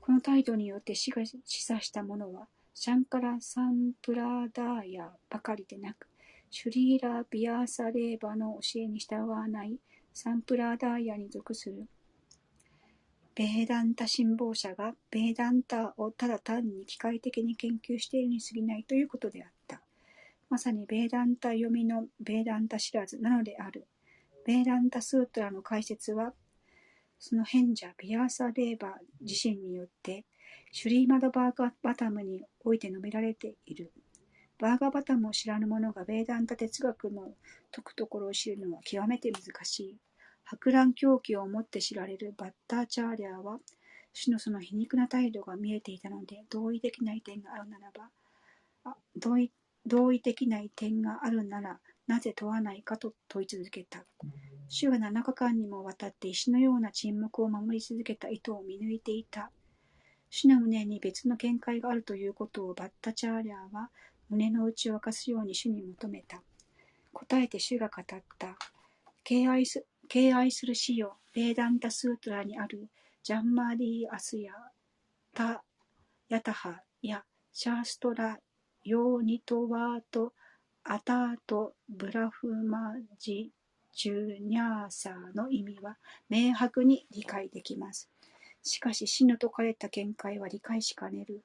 この態度によって死が示唆したものは、シャンカラ・サンプラーダーヤばかりでなく、シュリーラ・ビアーサレーバの教えに従わないサンプラーダーヤに属するベーダンタ信奉者がベーダンタをただ単に機械的に研究しているに過ぎないということであった。まさにベーダンタ読みのベーダンタ知らずなのである。ベーダンタスートラの解説は、その賢者ビアーサレーバー自身によって、シュリーマドバーガバタムにおいて述べられている。バーガーバタムを知らぬ者がベーダンタ哲学の解くところを知るのは極めて難しい。博覧狂気をもって知られるバッターチャーリャーは、主のその皮肉な態度が見えていたので、同意できない点があるならば、あ同意同意できない点があるなら、なぜ問わないかと問い続けた。主は七日間にもわたって石のような沈黙を守り続けた意図を見抜いていた。主の胸に別の見解があるということをバッタチャーリャーは胸の内を明かすように主に求めた。答えて主が語った。敬愛す敬愛する死よ、ベーダンタスートラにあるジャンマリーアスやタヤタハやシャーストラヨーニトワートアタートブラフマジジュニャーサーの意味は明白に理解できます。しかし死の説かれた見解は理解しかねる。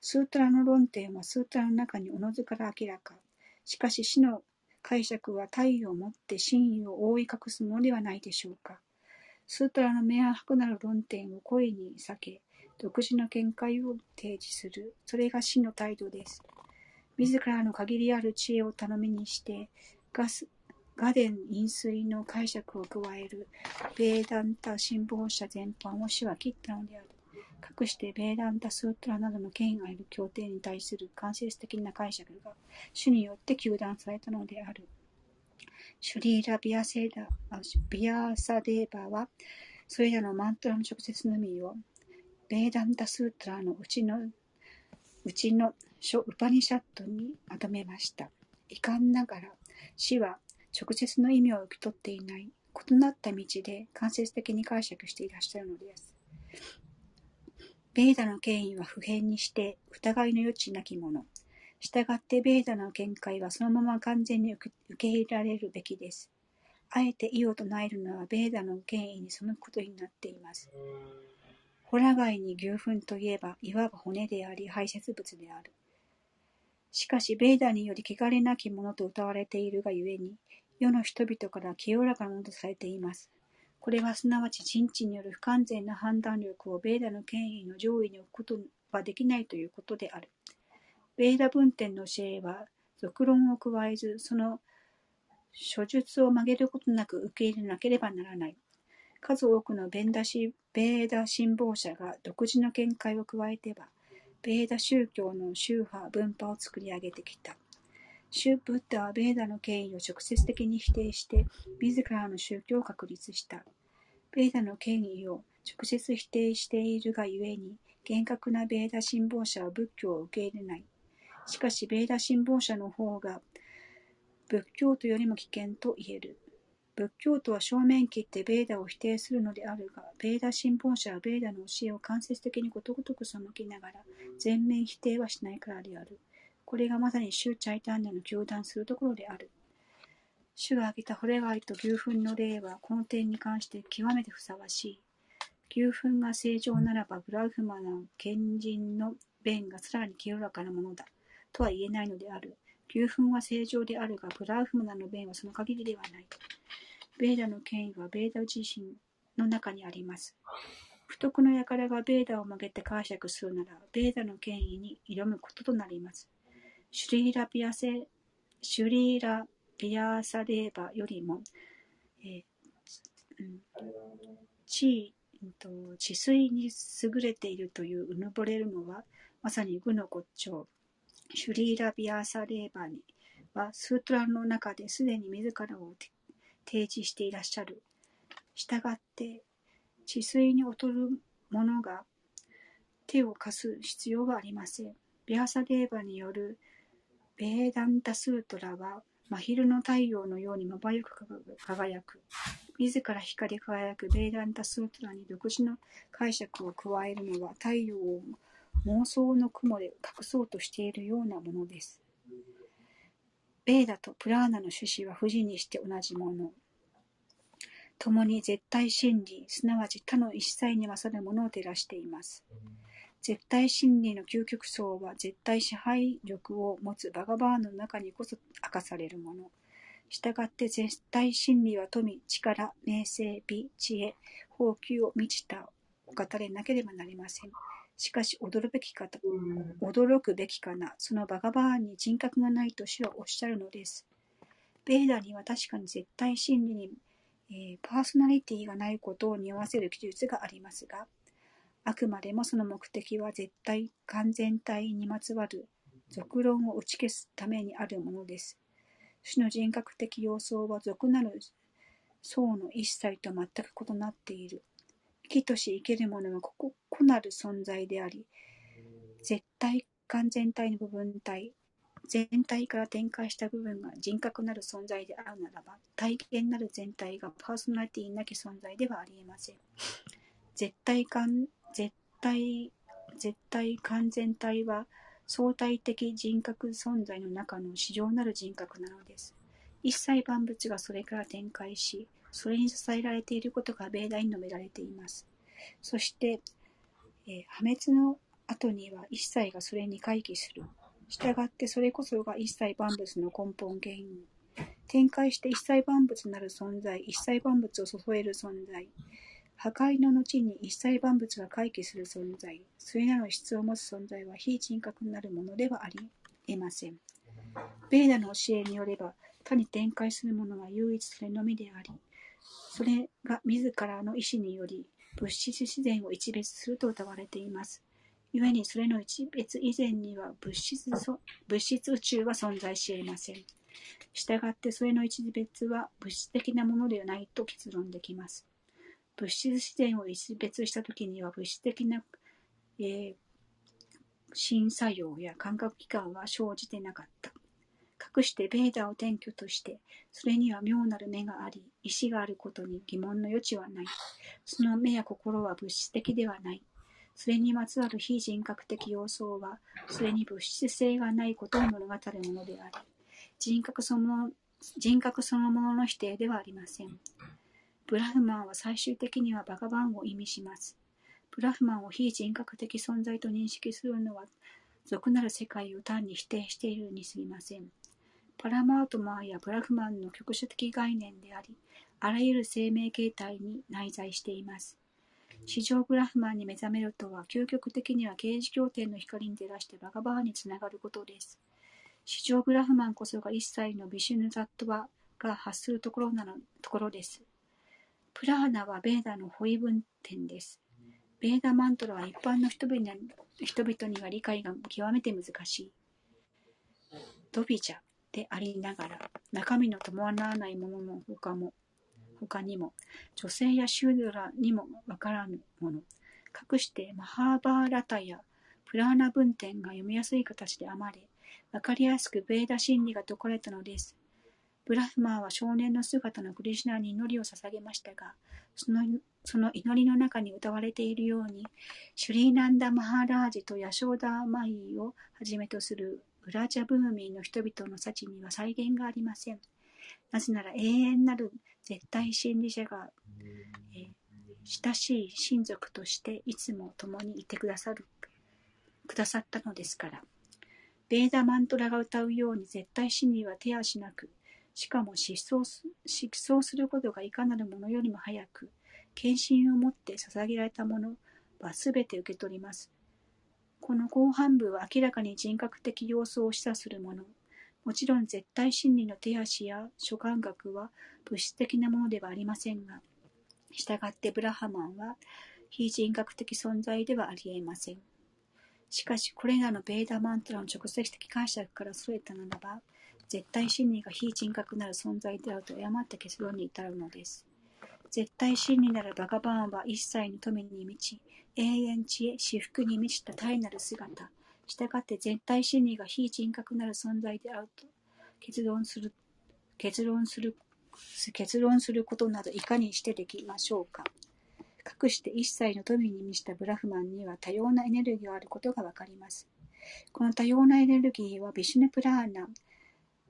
スートラの論点はスートラの中におのずから明らか。しかし死の解釈は体をもって真意を覆い隠すものではないでしょうか。スートラの明白なる論点を声に避け、独自の見解を提示する。それが死の態度です。自らの限りある知恵を頼みにして、ガス、ガデン飲水の解釈を加える、ベーダンタ信奉者全般を主は切ったのである。かくしてベーダンタスートラなどの権威ある経典に対する間接的な解釈が主によって糾弾されたのである。シュリーラ・ビアセーダビアサデーバーは、それらのマントラの直接のみを、ベーダンタスートラのうちの、うちの書ウパニシャットにまとめました。遺憾ながら、死は直接の意味を受け取っていない、異なった道で間接的に解釈していらっしゃるのです。ベーダの権威は普遍にして疑いの余地なきもの。したがってベーダの見解はそのまま完全に受け入れられるべきです。あえて異を唱えるのはベーダの権威に背くことになっています。ホラ貝に牛糞といえば、いわば骨であり排泄物である。しかし、ベーダにより汚れなきものと謳われているがゆえに、世の人々から清らかなものとされています。これはすなわち人知による不完全な判断力をベーダの権威の上位に置くことはできないということである。ベーダ文典の教えは、俗論を加えず、その書術を曲げることなく受け入れなければならない。数多くのベンダシベーダ信奉者が独自の見解を加えては、ベーダ宗教の宗派、分派を作り上げてきた。シュー・ブッダはベーダの権威を直接的に否定して、自らの宗教を確立した。ベーダの権威を直接否定しているがゆえに、厳格なベーダ信奉者は仏教を受け入れない。しかし、ベーダ信奉者の方が仏教徒よりも危険と言える。仏教徒は正面切ってベーダを否定するのであるが、ベーダ信奉者はベーダの教えを間接的にことごとく背きながら、全面否定はしないからである。これがまさに宗チャイタンニャの糾弾するところである。主が挙げたホレガイと牛糞の例は、この点に関して極めてふさわしい。牛糞が正常ならば、ブラウフマの賢人の便がさらに清らかなものだ、とは言えないのである。牛糞は正常であるが、ブラウフマナの便はその限りではない。ベーダの権威はベーダ自身の中にあります。不徳の輩がベーダを曲げて解釈するなら、ベーダの権威に挑むこととなります。シュリーラピアセ、シュリーラピアサデーバよりも、えーうん、地うんと治水に優れているといううぬぼれるのは、まさに愚の骨頂。シュリーラビアーサレーバには、スートランの中ですでに自らを提示していらっしゃる。したがって、治水に劣る者が手を貸す必要はありません。ビアサデーバによるベーダンタスートラは、真昼の太陽のようにまばゆく輝く。自ら光り輝くベーダンタスートラに独自の解釈を加えるのは太陽を妄想の雲で隠そうとしているようなものです。ベーダとプラーナの趣旨は不死にして同じもの。共に絶対真理、すなわち他の一切に勝るものを照らしています。絶対真理の究極層は絶対支配力を持つバガバーンの中にこそ明かされるもの。したがって絶対真理は富、力、名声、美、知恵、法給を満ちたお方でなければなりません。しかし驚くべきかと、驚くべきかな。そのバガバーンに人格がないと主はおっしゃるのです。ベーダには確かに絶対真理にえーパーソナリティがないことを匂わせる記述がありますが、あくまでもその目的は絶対完全体にまつわる俗論を打ち消すためにあるものです。主の人格的様相は俗なる層の一切と全く異なっている。生きとし生けるものはここなる存在であり、絶対完全体の部分体、全体から展開した部分が人格なる存在であるならば、体験なる全体がパーソナリティなき存在ではありえません。絶対完、絶対、絶対完全体は相対的人格存在の中の至上なる人格なのです。一切万物がそれから展開し、それに支えられていることが米大に述べられています。そして、えー破滅の後には一切がそれに回帰する。したがってそれこそが一切万物の根本原因。展開して一切万物なる存在、一切万物を注える存在。破壊の後に一切万物が回帰する存在。それらの質を持つ存在は非人格なるものではありえません。ベーダの教えによれば、他に展開するものは唯一それのみであり、それが自らの意志により物質自然を一別すると謳われています。故にそれの一別以前には物質物質宇宙は存在し得ません。したがってそれの一別は物質的なものではないと結論できます。物質自然を一別したときには物質的な、えー新作用や感覚器官は生じてなかった。かくしてベーダを転居として、それには妙なる目があり、意志があることに疑問の余地はない。その目や心は物質的ではない。それにまつわる非人格的要素は、それに物質性がないことを物語るものであり、人格そのもの人格そのものの否定ではありません。ブラフマンは最終的にはバガバンを意味します。ブラフマンを非人格的存在と認識するのは、俗なる世界を単に否定しているに過ぎません。パラマートマーやブラフマンの局所的概念であり、あらゆる生命形態に内在しています。史上ブラフマンに目覚めるとは、究極的には刑事経典の光に照らしてバガバーにつながることです。史上ブラフマンこそが一切のビシュヌザットワが発するところなのところです。プラーナはベーダの保位分点です。ベーダマントラは一般の人々に人々には理解が極めて難しい。ドビジャでありながら、中身の伴わないものの他も、他にも、女性やシュードラにもわからぬもの、かくしてマハーバーラタやプラーナ文典が読みやすい形で編まれ、わかりやすくベーダ真理が説かれたのです。ブラフマーは少年の姿のクリシュナに祈りを捧げましたが、そのその祈りの中に歌われているように、シュリーナンダ・マハラージとヤショーダマイをはじめとするウラジャブーミーの人々の幸には再現がありません。なぜなら永遠なる絶対真理者が、えー親しい親族としていつも共にいてくださる、くださったのですから。ベーダマントラが歌うように絶対真理は手足なく、しかも失踪す失踪することがいかなるものよりも早く、献身をもって捧げられたものはすべて受け取ります。この後半部は明らかに人格的要素を示唆するもの。もちろん絶対真理の手足や諸感覚は物質的なものではありませんが、したがってブラハマンは非人格的存在ではありえません。しかし、これらのベーダマントラの直接的解釈からそれたならば、絶対真理が非人格なる存在であると誤った結論に至るのです。絶対真理なるバガバーンは一切の富に満ち、永遠知恵、至福に満ちた大なる姿。したがって絶対真理が非人格なる存在であると結論する、結論する、結論することなどいかにしてできましょうか。かくして一切の富に満ちたブラフマンには多様なエネルギーがあることがわかります。この多様なエネルギーはビシュヌプラーナ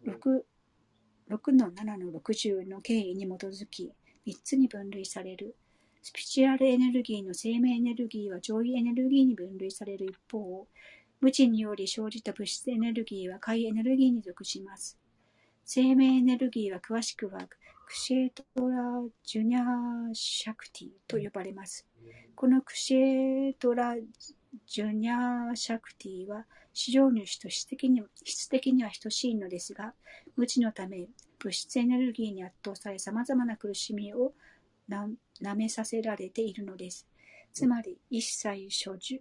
6 6の7の60の経緯に基づき3つに分類される。スピチュアルエネルギーの生命エネルギーは上位エネルギーに分類される一方、無知により生じた物質エネルギーは海エネルギーに属します。生命エネルギーは詳しくはクシェトラ・ジュニャー・シャクティと呼ばれます。このクシェトラ・ジュニャーシャクティは、市場主と質的に質的には等しいのですが、無知のため、物質エネルギーに圧倒され様々な苦しみをな舐めさせられているのです。つまり、一切所需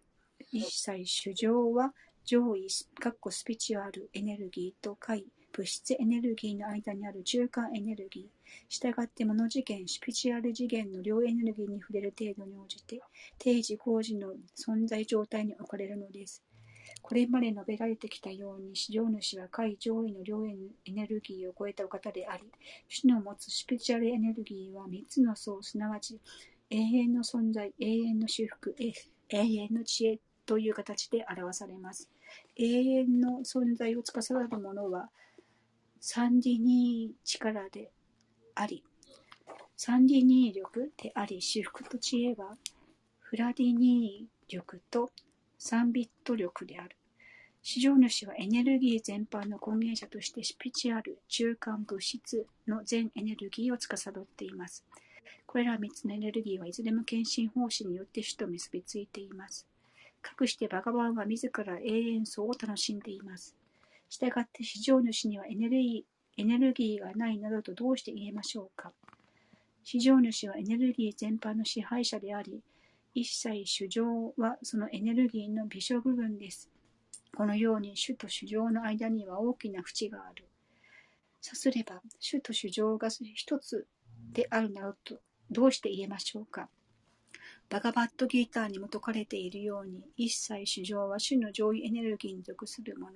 一切主情は上位かっこスピチュアルエネルギーと下位物質エネルギーの間にある中間エネルギー。したがって物次元、スピチュアル次元の両エネルギーに触れる程度に応じて、定時工事の存在状態に置かれるのです。これまで述べられてきたように、市場主は下位上位の両エネルギーを超えたお方であり、主の持つスピチュアルエネルギーは三つの層、すなわち永遠の存在、永遠の修復、永遠の知恵という形で表されます。永遠の存在を司るものは、三次二力であり、三次二力であり、至福と知恵は、フラディニー力と三ビット力である。市場主はエネルギー全般の根源者としてスピチュアル、中間物質の全エネルギーを司っています。これら三つのエネルギーはいずれも献身奉仕によって主と結びついています。かくしてバガバンは自ら永遠層を楽しんでいます。したがって市場主にはエネルギーエネルギーがないなどとどうして言えましょうか。市場主はエネルギー全般の支配者であり、一切主情はそのエネルギーの微小部分です。このように主と主情の間には大きな淵がある。さすれば、主と主情が一つであるなどとどうして言えましょうか。バガバットギーターにも説かれているように、一切主情は主の上位エネルギーに属するもの。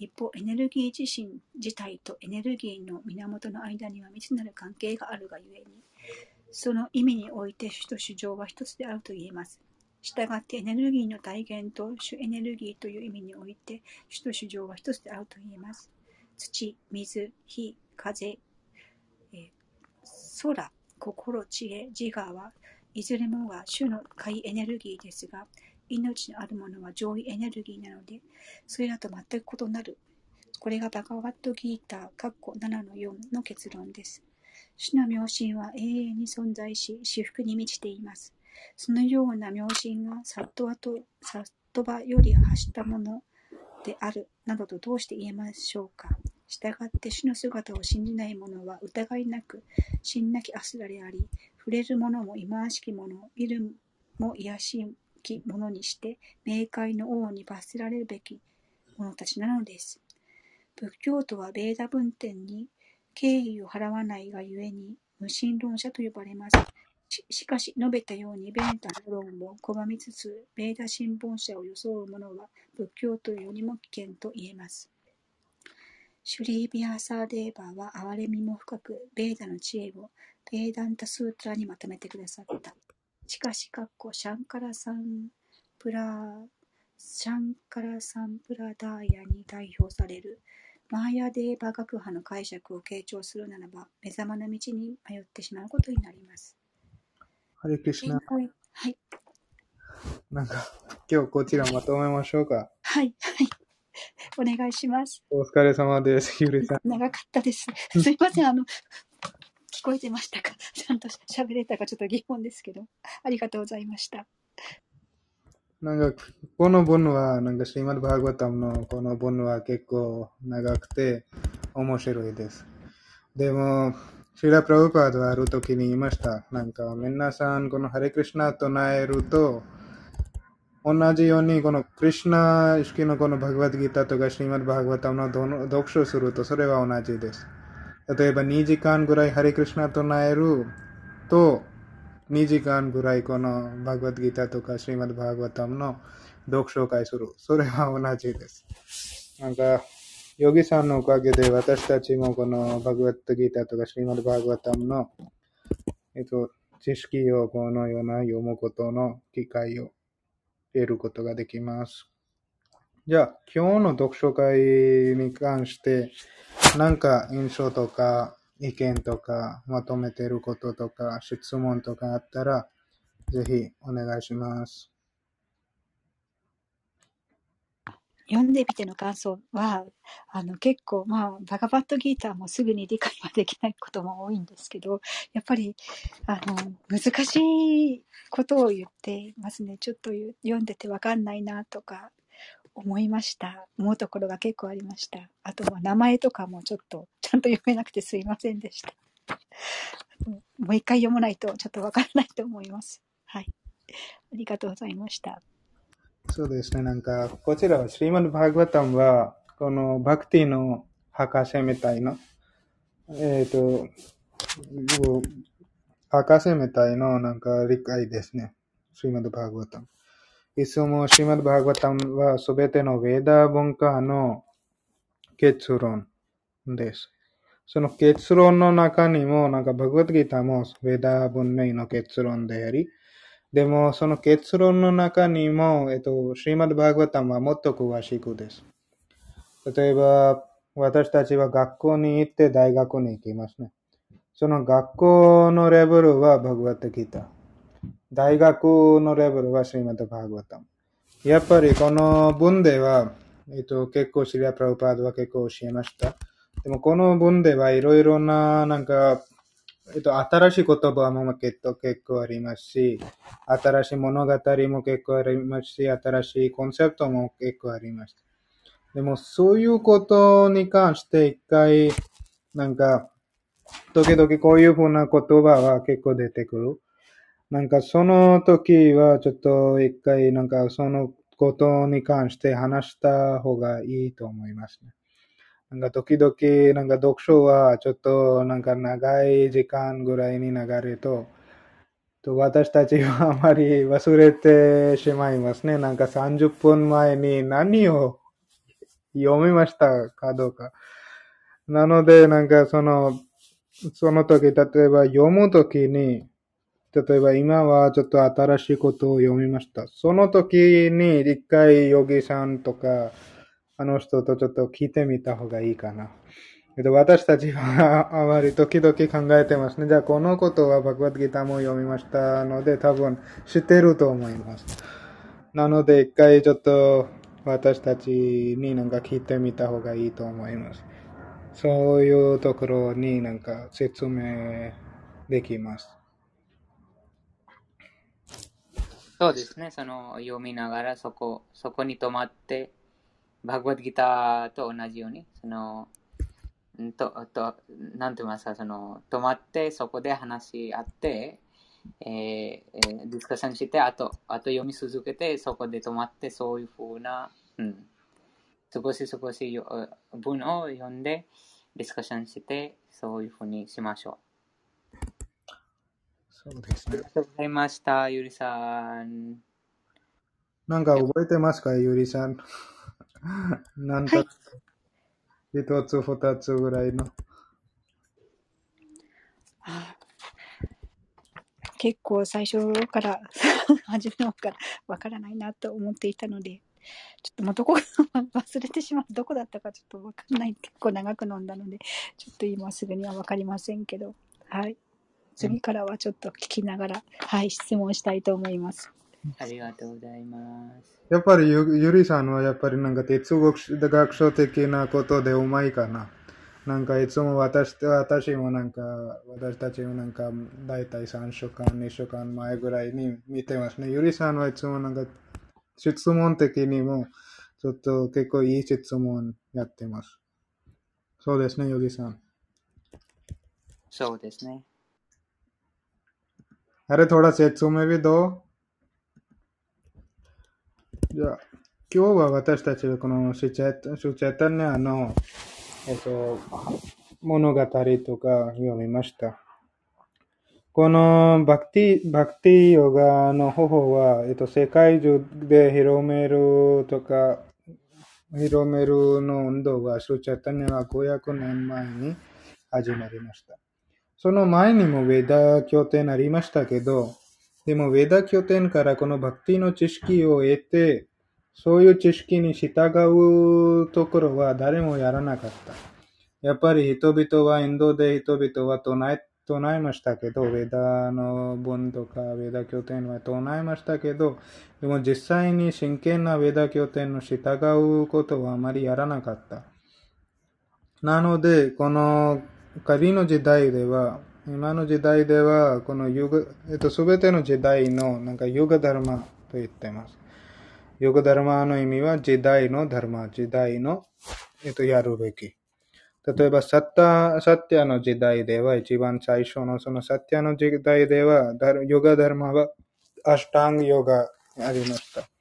一方、エネルギー自身自体とエネルギーの源の間には密なる関係があるがゆえに、その意味において主と主情は一つであると言えます。したがってエネルギーの体現と主エネルギーという意味において主と主情は一つであると言えます。土、水、火、風、え空、心、知恵、自我はいずれもが主の怪エネルギーですが、命のあるものは上位エネルギーなので、それらと全く異なる。これがバガワットギーター、7の4の結論です。主の妙心は永遠に存在し、至福に満ちています。そのような妙心がサットバと、サットバより発したものである、などとどうして言えましょうか。したがって主の姿を信じない者は疑いなく、真なきアスラであり、触れるものも忌まわしきもの、見るも癒しきものにして、冥界の王に罰せられるべき者たちなのです。仏教徒はベーダ文典に敬意を払わないがゆえに、無神論者と呼ばれます。ししかし、述べたように、ベータの論を拒みつつ、ベーダ新聞者を装う者は、仏教徒よりも危険と言えます。シュリービアーサーデーバーは憐れみも深く、ベーダの知恵をベーダンタスートラにまとめてくださった。しかし、かっこシャンカラサンプラ、シャンカラサンプラダーヤに代表されるマーヤデーバ学派の解釈を傾聴するならば、目覚まの道に迷ってしまうことになります。ハリクリシナ。はい。なんか、今日こちらまとめましょうか。はい、はい。お願いします。お疲れ様です、ゆりさん。長かったです。すいません、あの、聞こえてましたか？ちゃんと喋れたかちょっと疑問ですけど、ありがとうございました。なんか、この文は、なんか、シーマルバーガタムのこの文は結構長くて面白いです。でも、シーラ・プラウパードはある時に言いました。なんか、皆さん、このハレクリシナと唱えると、同じように、このクリシナ意識のこのバグワッドギターとかシーマルバーガタムの読書すると、それは同じです。例えば2時間ぐらいハリクリシナと唱えると、2時間ぐらいこのバグワッドギターとかシーマルバーガタムの読書会する。それは同じです。なんか、ヨギさんのおかげで私たちもこのバグワッドギターとかシーマルバーガタムの、えっと、知識をこのような読むことの機会を得ることができます。じゃあ、今日の読書会に関して、なんか印象とか意見とかまとめてることとか質問とかあったら、ぜひお願いします。読んでみての感想は、あの結構まあ、バガバットギーターもすぐに理解はできないことも多いんですけど、やっぱり、あの、難しいことを言ってますね。ちょっと読んでてわかんないなとか思いました。思うところが結構ありました。あとは名前とかもちょっと [laughs] ちゃんと読めなくてすいませんでした。[laughs] もう一回読まないとちょっとわからないと思います。はい。ありがとうございました。そうですね。なんか、こちらは、シリマン・バーグワタムは、このバクティの博士みたいな、えっ、と、博士みたいななんか理解ですね。シリマン・バーグワタ。ン・バーグワタムはすべてのヴェーダ文化の結論です。その結論の中にも、なんかバグワッドギータもヴェーダ文明の結論であり、でも、その結論の中にも、えっと、シリマッド・バーグワタムはもっと詳しくです。例えば、私たちは学校に行って大学に行きますね。その学校のレベルはバグワッドギータ。大学のレベルはシリマッド・バーグワタム。やっぱりこの文では、えっと、結構シリア・プラウパードは結構教えました。でもこの文ではいろいろな、なんか、えっと、新しい言葉も結構結構ありますし、新しい物語も結構ありますし、新しいコンセプトも結構あります。でも、そういうことに関して一回、なんか、時々こういうふうな言葉は結構出てくる。なんかその時はちょっと一回なんかそのことに関して話した方がいいと思いますね。なんか時々なんか読書はちょっとなんか長い時間ぐらいに流れると、と私たちはあまり忘れてしまいますね。なんか30分前に何を読みましたかどうか。なので、なんかその、その時、例えば読む時に、例えば今はちょっと新しいことを読みました。その時に一回ヨギさんとか、あの人とちょっと聞いてみた方がいいかな。えっと、私たちはあまり時々考えてますね。じゃあこのことはバクワッドギターも読みましたので多分知ってると思います。なので一回ちょっと私たちになんか聞いてみた方がいいと思います。そういうところになんか説明できます。そうですね。その読みながらそこ、そこに止まって、バグワッドギターと同じように、その、と、と、なんて言いますか、その、止まって、そこで話し合って、えーえーディスカッションして、あと、あと読み続けて、そこで止まって、そういうふうな、うん、少し少しよ文を読んで、ディスカッションして、そういうふうにしましょうそうですう。ありね。がとうございました、ゆりさん。なんか覚えてますかゆりさん。[laughs] なんとはい、一つ二つぐらいの。あ結構最初から [laughs] 初めの方からわからないなと思っていたので、ちょっともうどこか [laughs] 忘れてしまう、どこだったかちょっとわかんない。結構長く飲んだので、ちょっと今すぐにはわかりませんけど、はい。次からはちょっと聞きながら、はい、質問したいと思います。ありがとうございます。やっぱりゆゆりさんはやっぱりなんか哲学学書的なことでうまいかな。なんかいつも私私もなんか、私たちもなんか、だいたい3週間、2週間前ぐらいに見てますね。ゆりさんはいつもなんか、質問的にも、ちょっと結構いい質問やってます。そうですね、ゆりさん。そうですね。अरे थोड़ा सेत्सु में भी दो じゃあ、今日は私たちはこのシュチェシュチェタニアの、えっと、物語とか読みました。このバクティ、バクティヨガの方法は、えっと、世界中で広めるとか、広めるの運動は、シュチェタニアは500年前に始まりました。 その前にもウェダ経典ありましたけど、でもウェダ経典からこのバクティの知識を得て、そういう知識に従うところは誰もやらなかった。やっぱり人々は、インドで人々は唱え唱えましたけど、ウェダの本とか、ウェダ経典は唱えましたけど、でも実際に真剣なウェダ経典の従うことはあまりやらなかった。なので、この仮の時代では、今の時代では、このユガ、えっと、すべての時代の、なんかユガダルマと言ってます。ユガダルマの意味は時代のダルマ、時代の、えっと、やるべき。例えば、サッタ、サッティアの時代では、一番最初のそのサッティアの時代では、ヨガダルマはアシュタングヨガありました。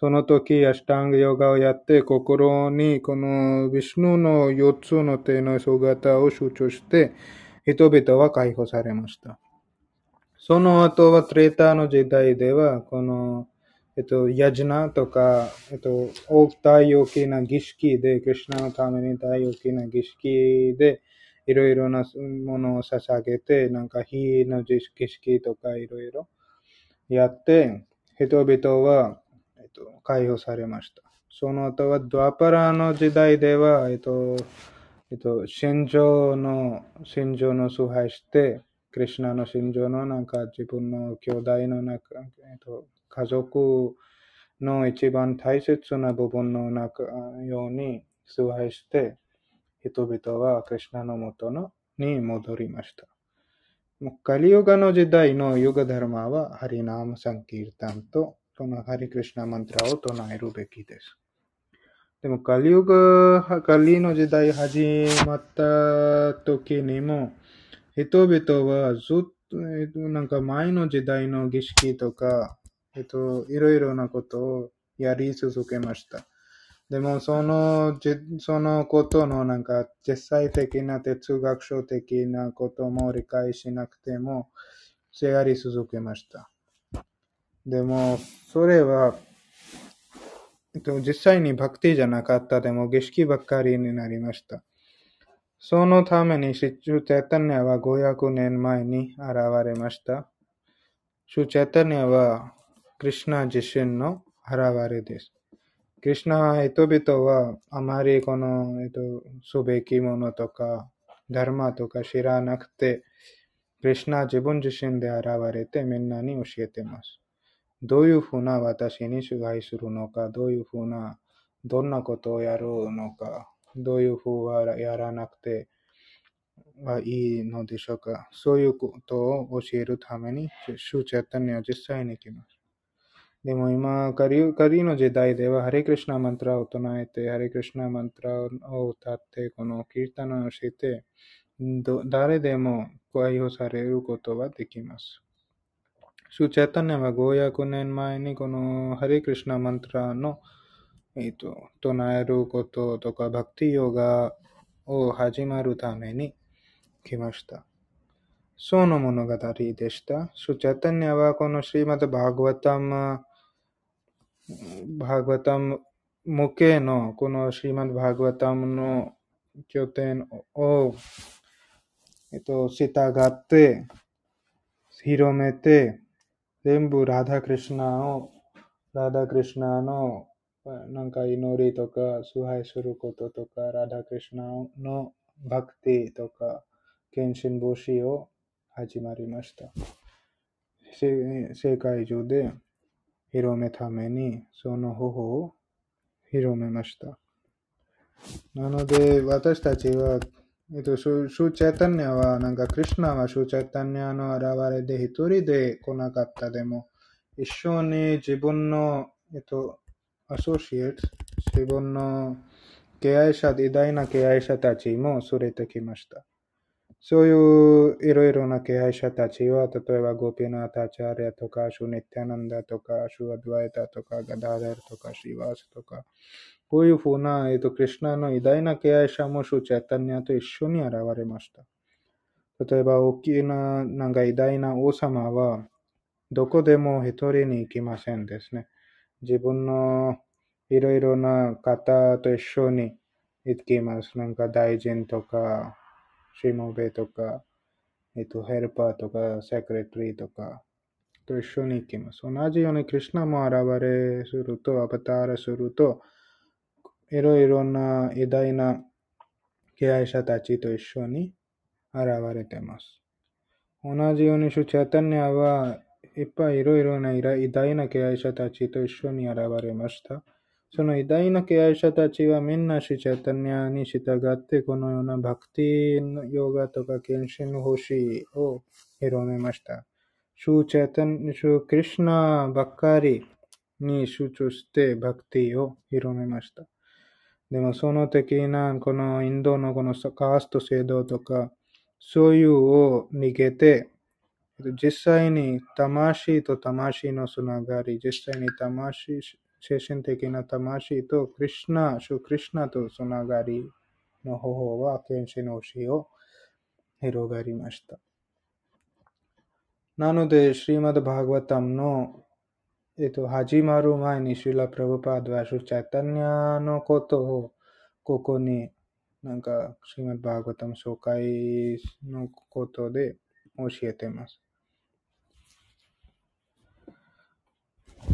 その時、アシュタングヨガをやって、心にこのビシュヌの四つの手の姿を集中して、人々は解放されました。その後は、トレーターの時代では、この、えっと、ヤジナとか、えっと、大大きな儀式で、クリュナのために大大きな儀式で、いろいろなものを捧げて、なんか火の儀式とかいろいろやって、人々は、と、解放されました。その後は、ドアパラの時代では、えっと、えっと、信条の、信条の崇拝して、クリュナの信条のなんか自分の兄弟の中、えっと、家族の一番大切な部分の中ように崇拝して、人々はクリュナのもとのに戻りました。カリヨガの時代のユガダルマはハリナーマサンキータンとこのハリクリシナマントラを唱えるべきです。でもカリヨガ、カリの時代始まった時にも人々はずっと、なんか前の時代の儀式とか、えっと、いろいろなことをやり続けました。でも、その、そのことのなんか、実際的な哲学書的なことも理解しなくても、やり続けました。でも、それは、えっと、実際にバクティじゃなかった。でも、儀式ばっかりになりました。そのために、シチューチェタニアは500年前に現れました。シュチェタニアは、クリシナ自身の現れです。クリシナは人々はあまりこの、えっと、すべきものとか、ダルマとか知らなくて、クリシナは自分自身で現れてみんなに教えてます。どういうふうな私に崇拝するのか、どういうふうな、どんなことをやるのか、どういうふうはやらなくてはいいのでしょうか。そういうことを教えるために、シューチャタニは実際に来ます。でも今、カリカリの時代では、ハリクリシナマントラを唱えて、ハリクリシナマントラを歌って、このキルタナをして、誰でも解放されることはできます。シュチャタニアは500年前にこのハリクリシナマントラの、えっと、唱えることとか、バクティヨガを始まるために来ました。その物語でした。シュチャタニアはこのシーマンド・バーグワタム、バーグワタム向けのこのシーマンド・バーグワタムの拠点を従って広めて全部ラダ・クリシナを、ラダ・クリシナのなんか祈りとか、崇拝することとか、ラダ・クリシナのバクティとか、献身防止を始まりました。世界中で広めために、その方法を広めました。なので、私たちは、えっと、シュシュチャタニアは、なんか、クリシナはシュチャタニアの現れで一人で来なかったでも、一緒に自分の、えっと、アソシエイト、自分の敬愛者、偉大な敬愛者たちも連れてきました。そういういろいろな敬愛者たちは、例えばゴピナタチャリアとか、シューニティアナンダとか、シュアドワイタとか、ガダダルとか、シワースとか、こういうふうな、えっと、クリシナの偉大な敬愛者もシュチャタニアと一緒に現れました。例えば、大きな、なんか偉大な王様は、どこでも一人に行きませんですね。自分のいろいろな方と一緒に行きます。なんか大臣とか、シモベとか、えっと、ヘルパーとか、セクレタリーとか、と一緒に行きます。同じように、クリシナも現れすると、アバターすると、いろいろな偉大な敬愛者たちと一緒に現れています。同じように、主チャタニアはいっぱいいろいろな偉大な敬愛者たちと一緒に現れました。その偉大な敬愛者たちはみんな主チャタニアに従ってこのようなバクティのヨガとか献身の星を広めました。主チャタン、主クリシュナばっかりに集中してバクティを広めました。でもその的なこのインドのこのカースト制度とか、そういうを逃げて、実際に魂と魂のつながり、実際に魂、精神的な魂とクリシナ、主クリシナとつながりの方法は、剣士の死を広がりました。なので、シリマド・バーガワタムの、えっと、始まる前にシュラ・プラブパードは、シュチャタニアのことを、ここに、なんか、シマド・バーガワタム紹介のことで教えてます。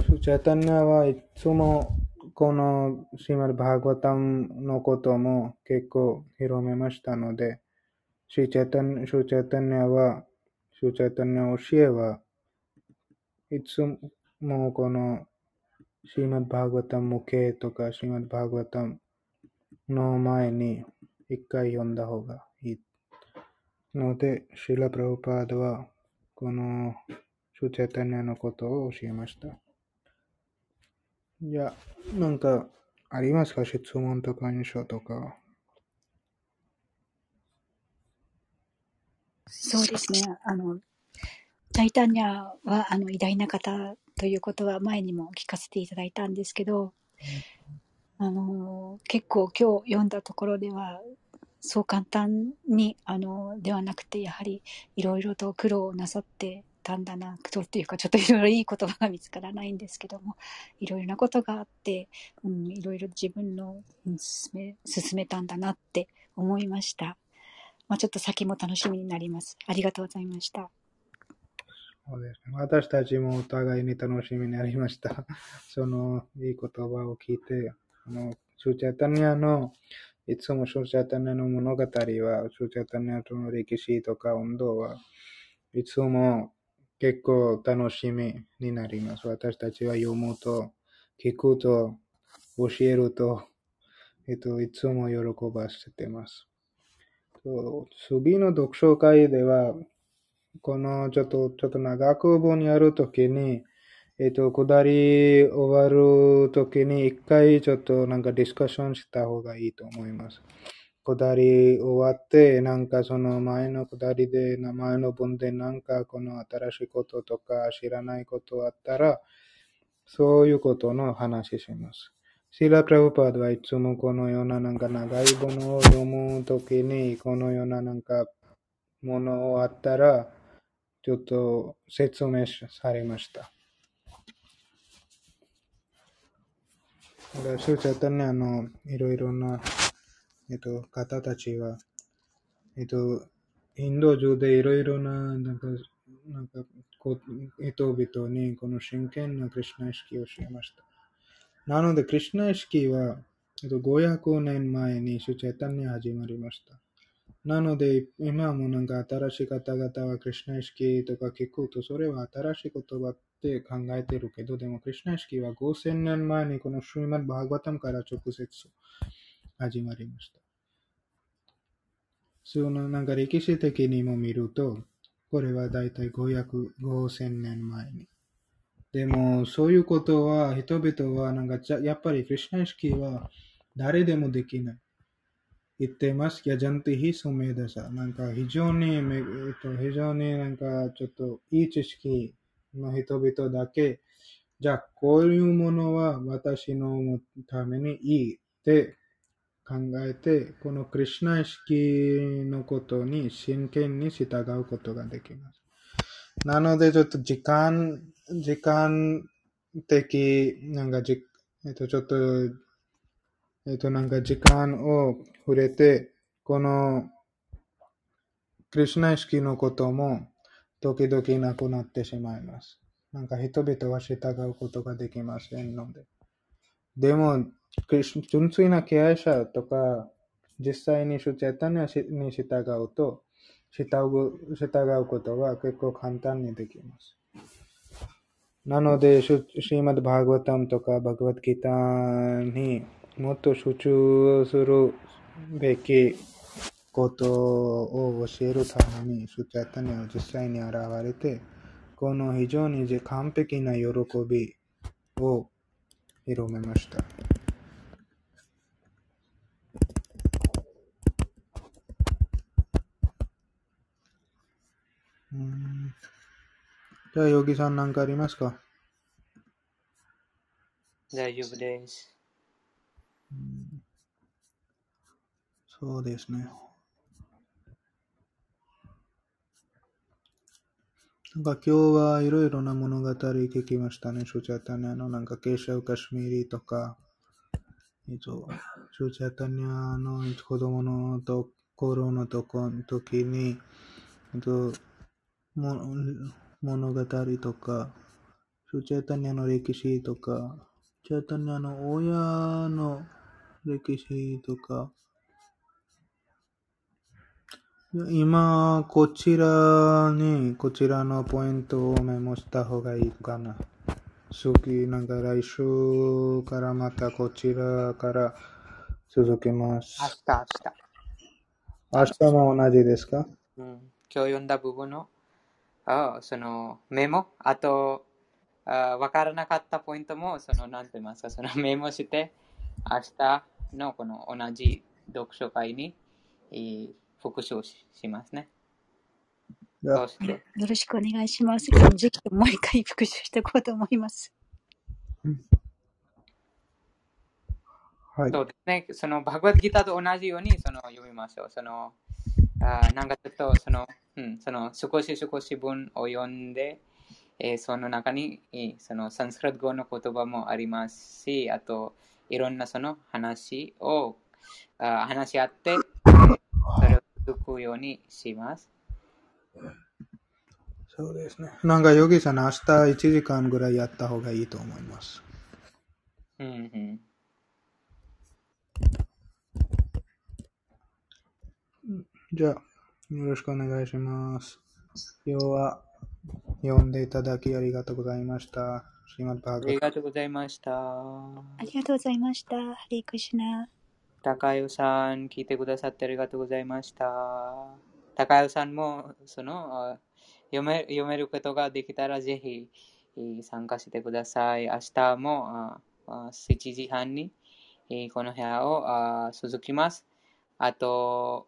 シュチャタニアはいつもこのシマド・バーガタムのことも結構広めましたので、シュチャタニシュチャタニアは、シュチャタニア教えはいつももうこのシーマッバーガタム向けとかシーマッバーガタムの前に一回読んだ方がいい。ので、シーラ・プラブパードはこのシュチャタニアのことを教えました。じゃあ、なんかありますか？質問とか印象とか。そうですね。あの、チャイタニャはあの偉大な方ということは前にも聞かせていただいたんですけど、あの、結構今日読んだところでは、そう簡単に、あの、ではなくて、やはりいろいろと苦労なさってたんだな、苦労っていうか、ちょっといろいろいい言葉が見つからないんですけども、いろいろなことがあって、うん、いろいろ自分の、うん進め、進めたんだなって思いました。まあ、ちょっと先も楽しみになります。ありがとうございました。そうですね。私たちもお互いに楽しみになりました。[laughs] そのいい言葉を聞いて、あの、シュチャタニアの、いつもシュチャタニアの物語は、シュチャタニアとの歴史とか運動はいつも結構楽しみになります。私たちは読むと、聞くと、教えると、えっと、いつも喜ばせてます。と次の読書会では、このちょっと、ちょっと長く本やるときに、えっと、下り終わるときに一回ちょっとなんかディスカッションした方がいいと思います。下り終わって、なんかその前の下りで、名前の文でなんかこの新しいこととか知らないことあったら、そういうことの話します。シーラ・プラブパードはいつもこのようななんか長いものを読むときに、このようななんかものをあったら、ちょっと説明されました。だから、シューチャタニアのいろいろな、えっと、方たちは、えっと、インド中でいろいろな、なんか、なんか、こ人々にこの真剣なクリシナ意識をしました。なので、クリシナ意識は、えっと、500年前にシュチャタニア始まりました。なので、今もなんか新しい方々はクリシナ意識とか聞くと、それは新しい言葉って考えてるけど、でもクリシナ意識は5000年前にこのシューマン・バーガタムから直接始まりました。そのなんか歴史的にも見ると、これはだいたい500、5000年前に。でも、そういうことは、人々はなんかやっぱりクリシナ意識は誰でもできない。言ってます。や、ジャンティヒスメダサ。なんか非常に、えっと、非常になんかちょっといい知識の人々だけ、じゃあこういうものは私のためにいいって考えて、このクリシナ意識のことに真剣に従うことができます。なのでちょっと時間、時間的、なんかじ、えっと、ちょっとえっと、なんか時間を触れて、このクリシュナ意識のことも時々なくなってしまいます。なんか人々は従うことができませんので。でも、純粋な敬愛者とか、実際にシュチェタに従うと、従うことは結構簡単にできます。なので、シーマッド・バーガワタムとかバグワッドギターにもっと集中するべきことを教えるために、シュチャタニは実際に現れて、この非常に完璧な喜びを広めました。うんじゃあ、ヨギさん何かありますか？大丈夫です。そうですね。なんか今日はいろいろな物語聞きましたね。シュチャタニアのなんかケシャウカシミリとか、えっと、シュチャタニアの子供のと頃のとこ時に、えっと、も物語とか、シュチャタニアの歴史とか、シュチャタニアの親の歴史とか、今、こちらに、こちらのポイントをメモした方がいいかな。次、なんか来週からまたこちらから続けます。明日、明日。明日も同じですかうん、今日読んだ部分のあそのメモ、あと、あ分からなかったポイントも、その、なんて言いますか、そのメモして、明日のこの同じ読書会に、えー復習ししますね。よろしくお願いします。今日ぜひもう一回復習していこうと思います。はい。そうですね、そのバグワッドギターと同じようにその読みましょう。そのあーなんかちょっとその、うん、その少し少し文を読んで、えーその中に、えーそのサンスクリット語の言葉もありますし、あといろんなその話をあー話し合って、えーそれを続くようにします。そうですね。なんか、ヨギさん、明日1時間ぐらいやった方がいいと思います。うんうんじゃあ、よろしくお願いします。今日は読んでいただきありがとうございました。シーマッバーありがとうございました。ありがとうございました。ハリークシュナ。高代さん、聞いてくださってありがとうございました。高代さんも、その、あ読め読めることができたら、ぜひえー参加してください。明日もああ7時半にえーこの部屋をあ続きます。あと、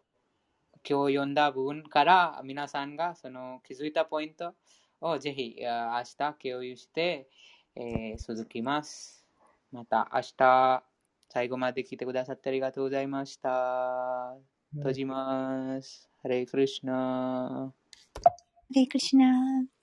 今日読んだ部分から皆さんがその気づいたポイントをぜひあ明日共有して、えー続きます。また明日最後まで聞いてくださってありがとうございました。閉じます。ハレイクリシナ。ハリークシュナ。